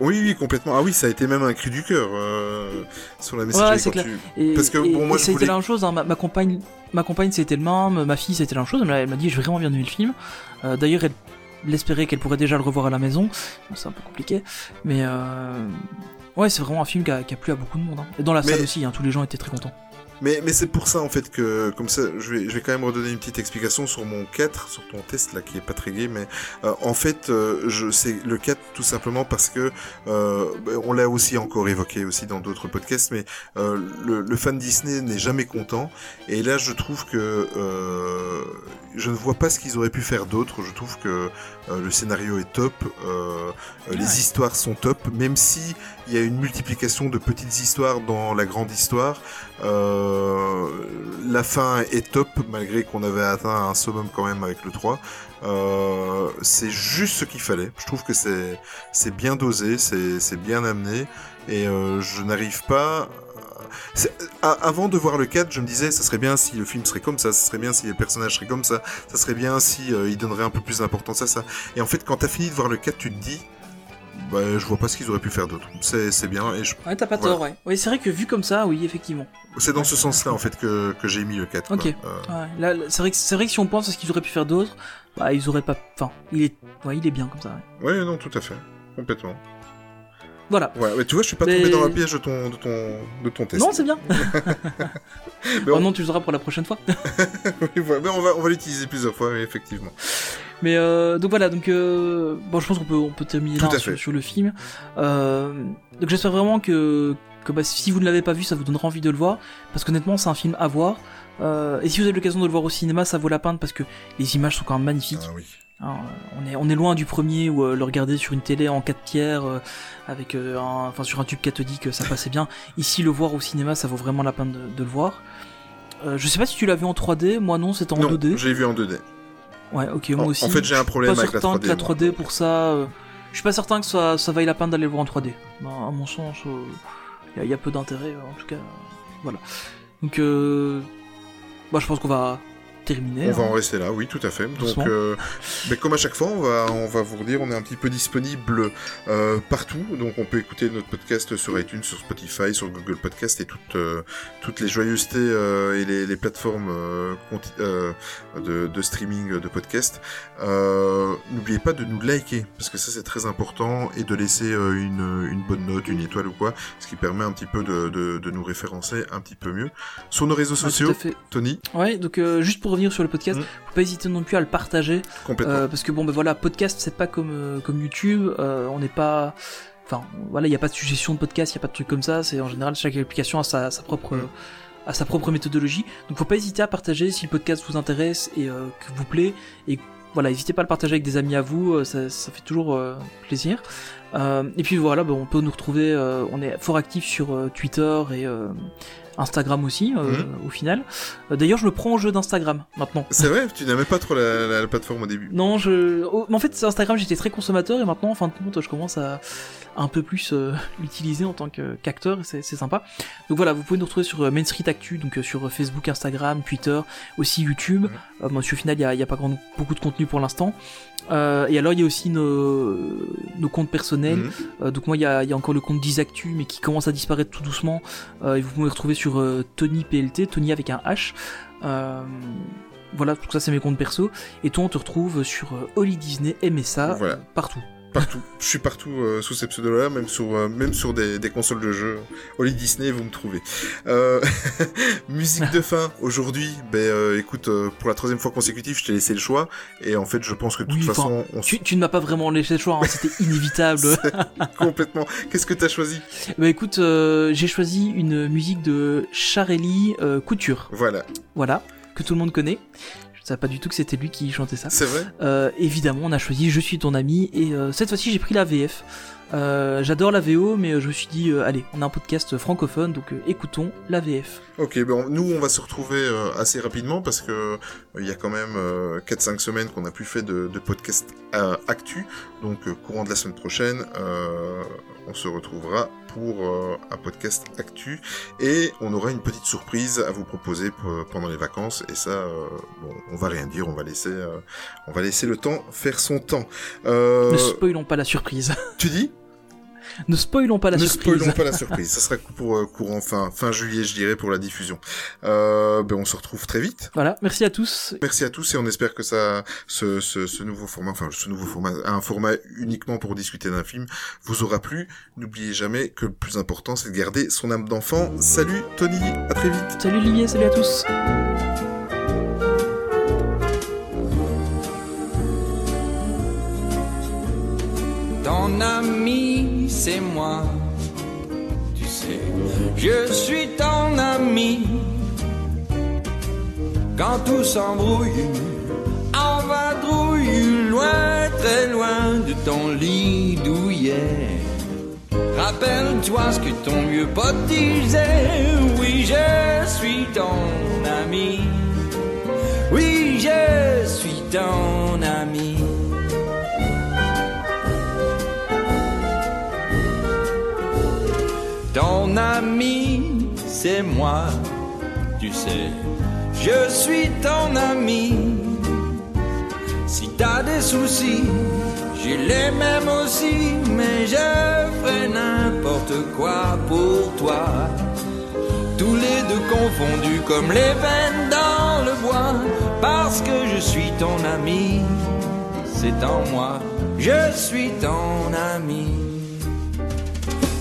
oui, oui, complètement. Ah oui, ça a été même un cri du cœur euh, sur la Ouais, messagerie c'est quand clair. tu. Et, Parce que, et- bon, moi, ça a été la même chose. hein. Ma, ma compagne, ma compagne, c'était le même. Ma fille, c'était la même chose. Elle m'a- elle m'a dit, j'ai vraiment bien aimé le film. Euh, D'ailleurs, elle l'espérait qu'elle pourrait déjà le revoir à la maison. Bon, c'est un peu compliqué, mais euh, ouais, c'est vraiment un film qui a, qui a plu à beaucoup de monde. hein. Et dans la Mais- salle aussi, hein, tous les gens étaient très contents. Mais, mais c'est pour ça en fait que, comme ça, je vais, je vais quand même redonner une petite explication sur mon 4, sur ton test là qui est pas très gai, mais euh, en fait, euh, je c'est le 4 tout simplement parce que euh, bah, on l'a aussi encore évoqué aussi dans d'autres podcasts, mais euh, le, le fan Disney n'est jamais content, et là je trouve que euh, je ne vois pas ce qu'ils auraient pu faire d'autre. Je trouve que euh, le scénario est top, euh, euh, les Ouais. histoires sont top, même si il y a une multiplication de petites histoires dans la grande histoire. Euh, la fin est top, malgré qu'on avait atteint un summum quand même avec le 3. Euh, c'est juste ce qu'il fallait. Je trouve que c'est bien dosé, c'est bien amené, et euh, je n'arrive pas. Avant de voir le 4, je me disais, ça serait bien si le film serait comme ça, ça serait bien si les personnages seraient comme ça, ça serait bien si euh, ils donneraient un peu plus d'importance à ça. Et en fait, quand t'as fini de voir le 4, tu te dis, bah, je vois pas ce qu'ils auraient pu faire d'autre. C'est bien, et je- Ouais, t'as pas Voilà. tort, ouais. Oui, c'est vrai que vu comme ça, oui, effectivement. c'est dans ce sens-là en fait que, que j'ai mis le 4. Ok. Euh, Ouais, là, c'est vrai que vrai que si on pense à ce qu'ils auraient pu faire d'autre, bah ils auraient pas. Enfin, il est, ouais, il est bien comme ça. ouais. Ouais, non, tout à fait. Complètement. Voilà. Ouais, ouais, tu vois, je suis pas Mais- tombé dans la piège de ton, de ton, de ton test. Non, c'est bien. Mais Oh on- non, tu le sauras pour la prochaine fois. Oui, voilà. Mais on va, on va l'utiliser plusieurs fois, oui, effectivement. Mais euh, donc voilà, donc euh, bon, je pense qu'on peut on peut terminer là sur, sur le film. Euh, donc j'espère vraiment que que bah, si vous ne l'avez pas vu, ça vous donnera envie de le voir, parce qu'honnêtement, c'est un film à voir. Euh, et si vous avez l'occasion de le voir au cinéma, ça vaut la peine parce que les images sont quand même magnifiques. Ah oui. Hein, on est on est loin du premier où euh, le regarder sur une télé en 4 tiers euh, avec un, enfin sur un tube cathodique, ça passait bien. Ici, le voir au cinéma, ça vaut vraiment la peine de, de le voir. Euh, je sais pas si tu l'as vu en 3D, moi non, c'était en non, 2D. j'ai vu en 2D. Ouais, ok, moi En- aussi. en fait, j'ai un Je suis problème pas avec la certain 3D, que la moi. 3D pour ça. euh, je suis pas certain que ça, ça vaille la peine d'aller le voir en 3D. Ben, à mon sens, il y, a peu d'intérêt, euh, en tout cas. euh, voilà. Donc, euh, bah, je pense qu'on va terminer. On va hein. en rester là, oui, tout à fait. Donc, euh, mais comme à chaque fois, on va, on va vous redire, on est un petit peu disponible euh, partout. Donc, on peut écouter notre podcast sur iTunes, sur Spotify, sur Google Podcast et toutes, euh, toutes les joyeusetés et les, les plateformes de, de streaming de podcast. N'oubliez pas de nous liker, parce que ça, c'est très important, et de laisser une, une bonne note, une étoile ou quoi, ce qui permet un petit peu de, de, de nous référencer un petit peu mieux. Sur nos réseaux sociaux. Tony, Ouais, donc juste pour revenir sur le podcast, Mm. faut pas hésiter non plus à le partager. complètement. Euh, parce que bon ben voilà podcast c'est pas comme euh, comme YouTube euh, on n'est pas enfin voilà il y a pas de suggestion de podcast il y a pas de trucs comme ça c'est en général chaque application a sa, sa propre Mm. a sa propre méthodologie donc faut pas hésiter à partager si le podcast vous intéresse et euh, que vous plaît et voilà n'hésitez pas à le partager avec des amis à vous euh, ça, ça fait toujours euh, plaisir Euh, et puis voilà ben, on peut nous retrouver euh, on est fort actif sur euh, Twitter et Instagram aussi euh, Mhm. au final d'ailleurs je me prends au jeu d'Instagram maintenant C'est vrai, tu n'aimais pas trop la, la- la plateforme au début. non, je. oh, mais en fait, Instagram, j'étais très consommateur et maintenant, en fin de compte, je commence à un peu plus euh, l'utiliser en tant que- qu'acteur c'est sympa. Donc voilà, vous pouvez nous retrouver sur euh, Main Street Actu, donc euh, sur Facebook, Instagram, Twitter, aussi YouTube. Euh, bon, sur au final, il n'y a, y a pas grand, beaucoup de contenu pour l'instant. Euh, et alors, il y a aussi nos, nos comptes personnels. Mhm. Euh, donc moi, il y a, il y a encore le compte d'Isactu, mais qui commence à disparaître tout doucement. Euh, et vous pouvez me retrouver sur Tony PLT, Tony avec un H. Voilà, tout ça c'est mes comptes perso. Et toi, on te retrouve sur Holly Disney, MSA, Voilà. partout. Partout. Je suis partout euh, sous ces pseudos-là, même sur, euh, même sur des, des consoles de jeux. Holly Disney, vous me trouvez. Euh, musique de fin. Aujourd'hui, ben, écoute, pour la troisième fois consécutive, je t'ai laissé le choix. Et en fait, je pense que de toute Oui, façon, on Tu, tu ne m'as pas vraiment laissé le choix, hein, c'était inévitable. complètement. Qu'est-ce que t'as choisi? Bah écoute, j'ai choisi une musique de Charelli Couture. Voilà. Voilà, que tout le monde connaît. Savais pas du tout que c'était lui qui chantait ça. C'est vrai Euh, évidemment, on a choisi Je suis ton ami et euh, cette fois-ci j'ai pris la VF. Euh, J'adore la VO, mais je me suis dit, allez, on a un podcast francophone, donc écoutons la VF. Ok, bon, nous on va se retrouver assez rapidement parce que il y a quand même euh, 4-5 semaines qu'on n'a plus fait de, de podcast actu. Donc courant de la semaine prochaine, on se retrouvera pour euh, un podcast actu et on aura une petite surprise à vous proposer pendant les vacances. Et ça, euh, bon, on va rien dire, on va laisser, euh, on va laisser le temps faire son temps. Euh, Ne spoilons pas la surprise. tu dis? Ne spoilons pas la ne surprise. spoilons pas la surprise. Ça sera pour euh, courant fin fin juillet, je dirais, pour la diffusion. Euh, ben on se retrouve très vite. Voilà, merci à tous. Merci à tous et on espère que ça, ce, ce, ce nouveau format, enfin ce nouveau format, un format uniquement pour discuter d'un film, vous aura plu. N'oubliez jamais que le plus important, c'est de garder son âme d'enfant. Salut Tony, à très vite. Salut Olivier, salut à tous. Ton ami, c'est moi. Tu sais, je suis ton ami. Quand tout s'embrouille, en vadrouille, loin, très loin de ton lit douillet. Rappelle-toi ce que ton vieux pote disait. Oui, je suis ton ami. Oui, je suis ton ami. Ton ami, c'est moi, tu sais, je suis ton ami. Si t'as des soucis, j'ai les mêmes aussi, mais je ferai n'importe quoi pour toi. Tous les deux confondus comme les veines dans le bois, parce que je suis ton ami, c'est en moi, je suis ton ami.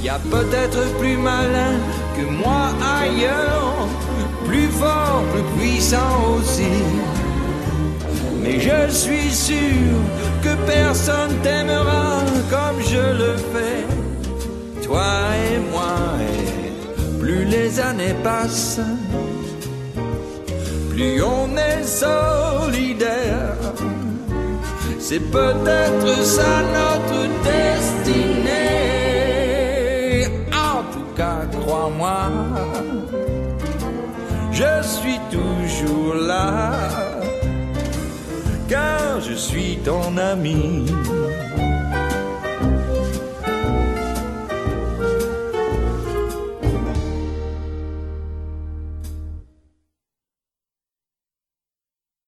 Y a peut-être plus malin que moi ailleurs, plus fort plus puissant aussi. Mais je suis sûr que personne t'aimera comme je le fais. Toi et moi, et plus les années passent, plus on est solidaire. C'est peut-être ça notre destinée. Crois-moi, je suis toujours là, car je suis ton ami.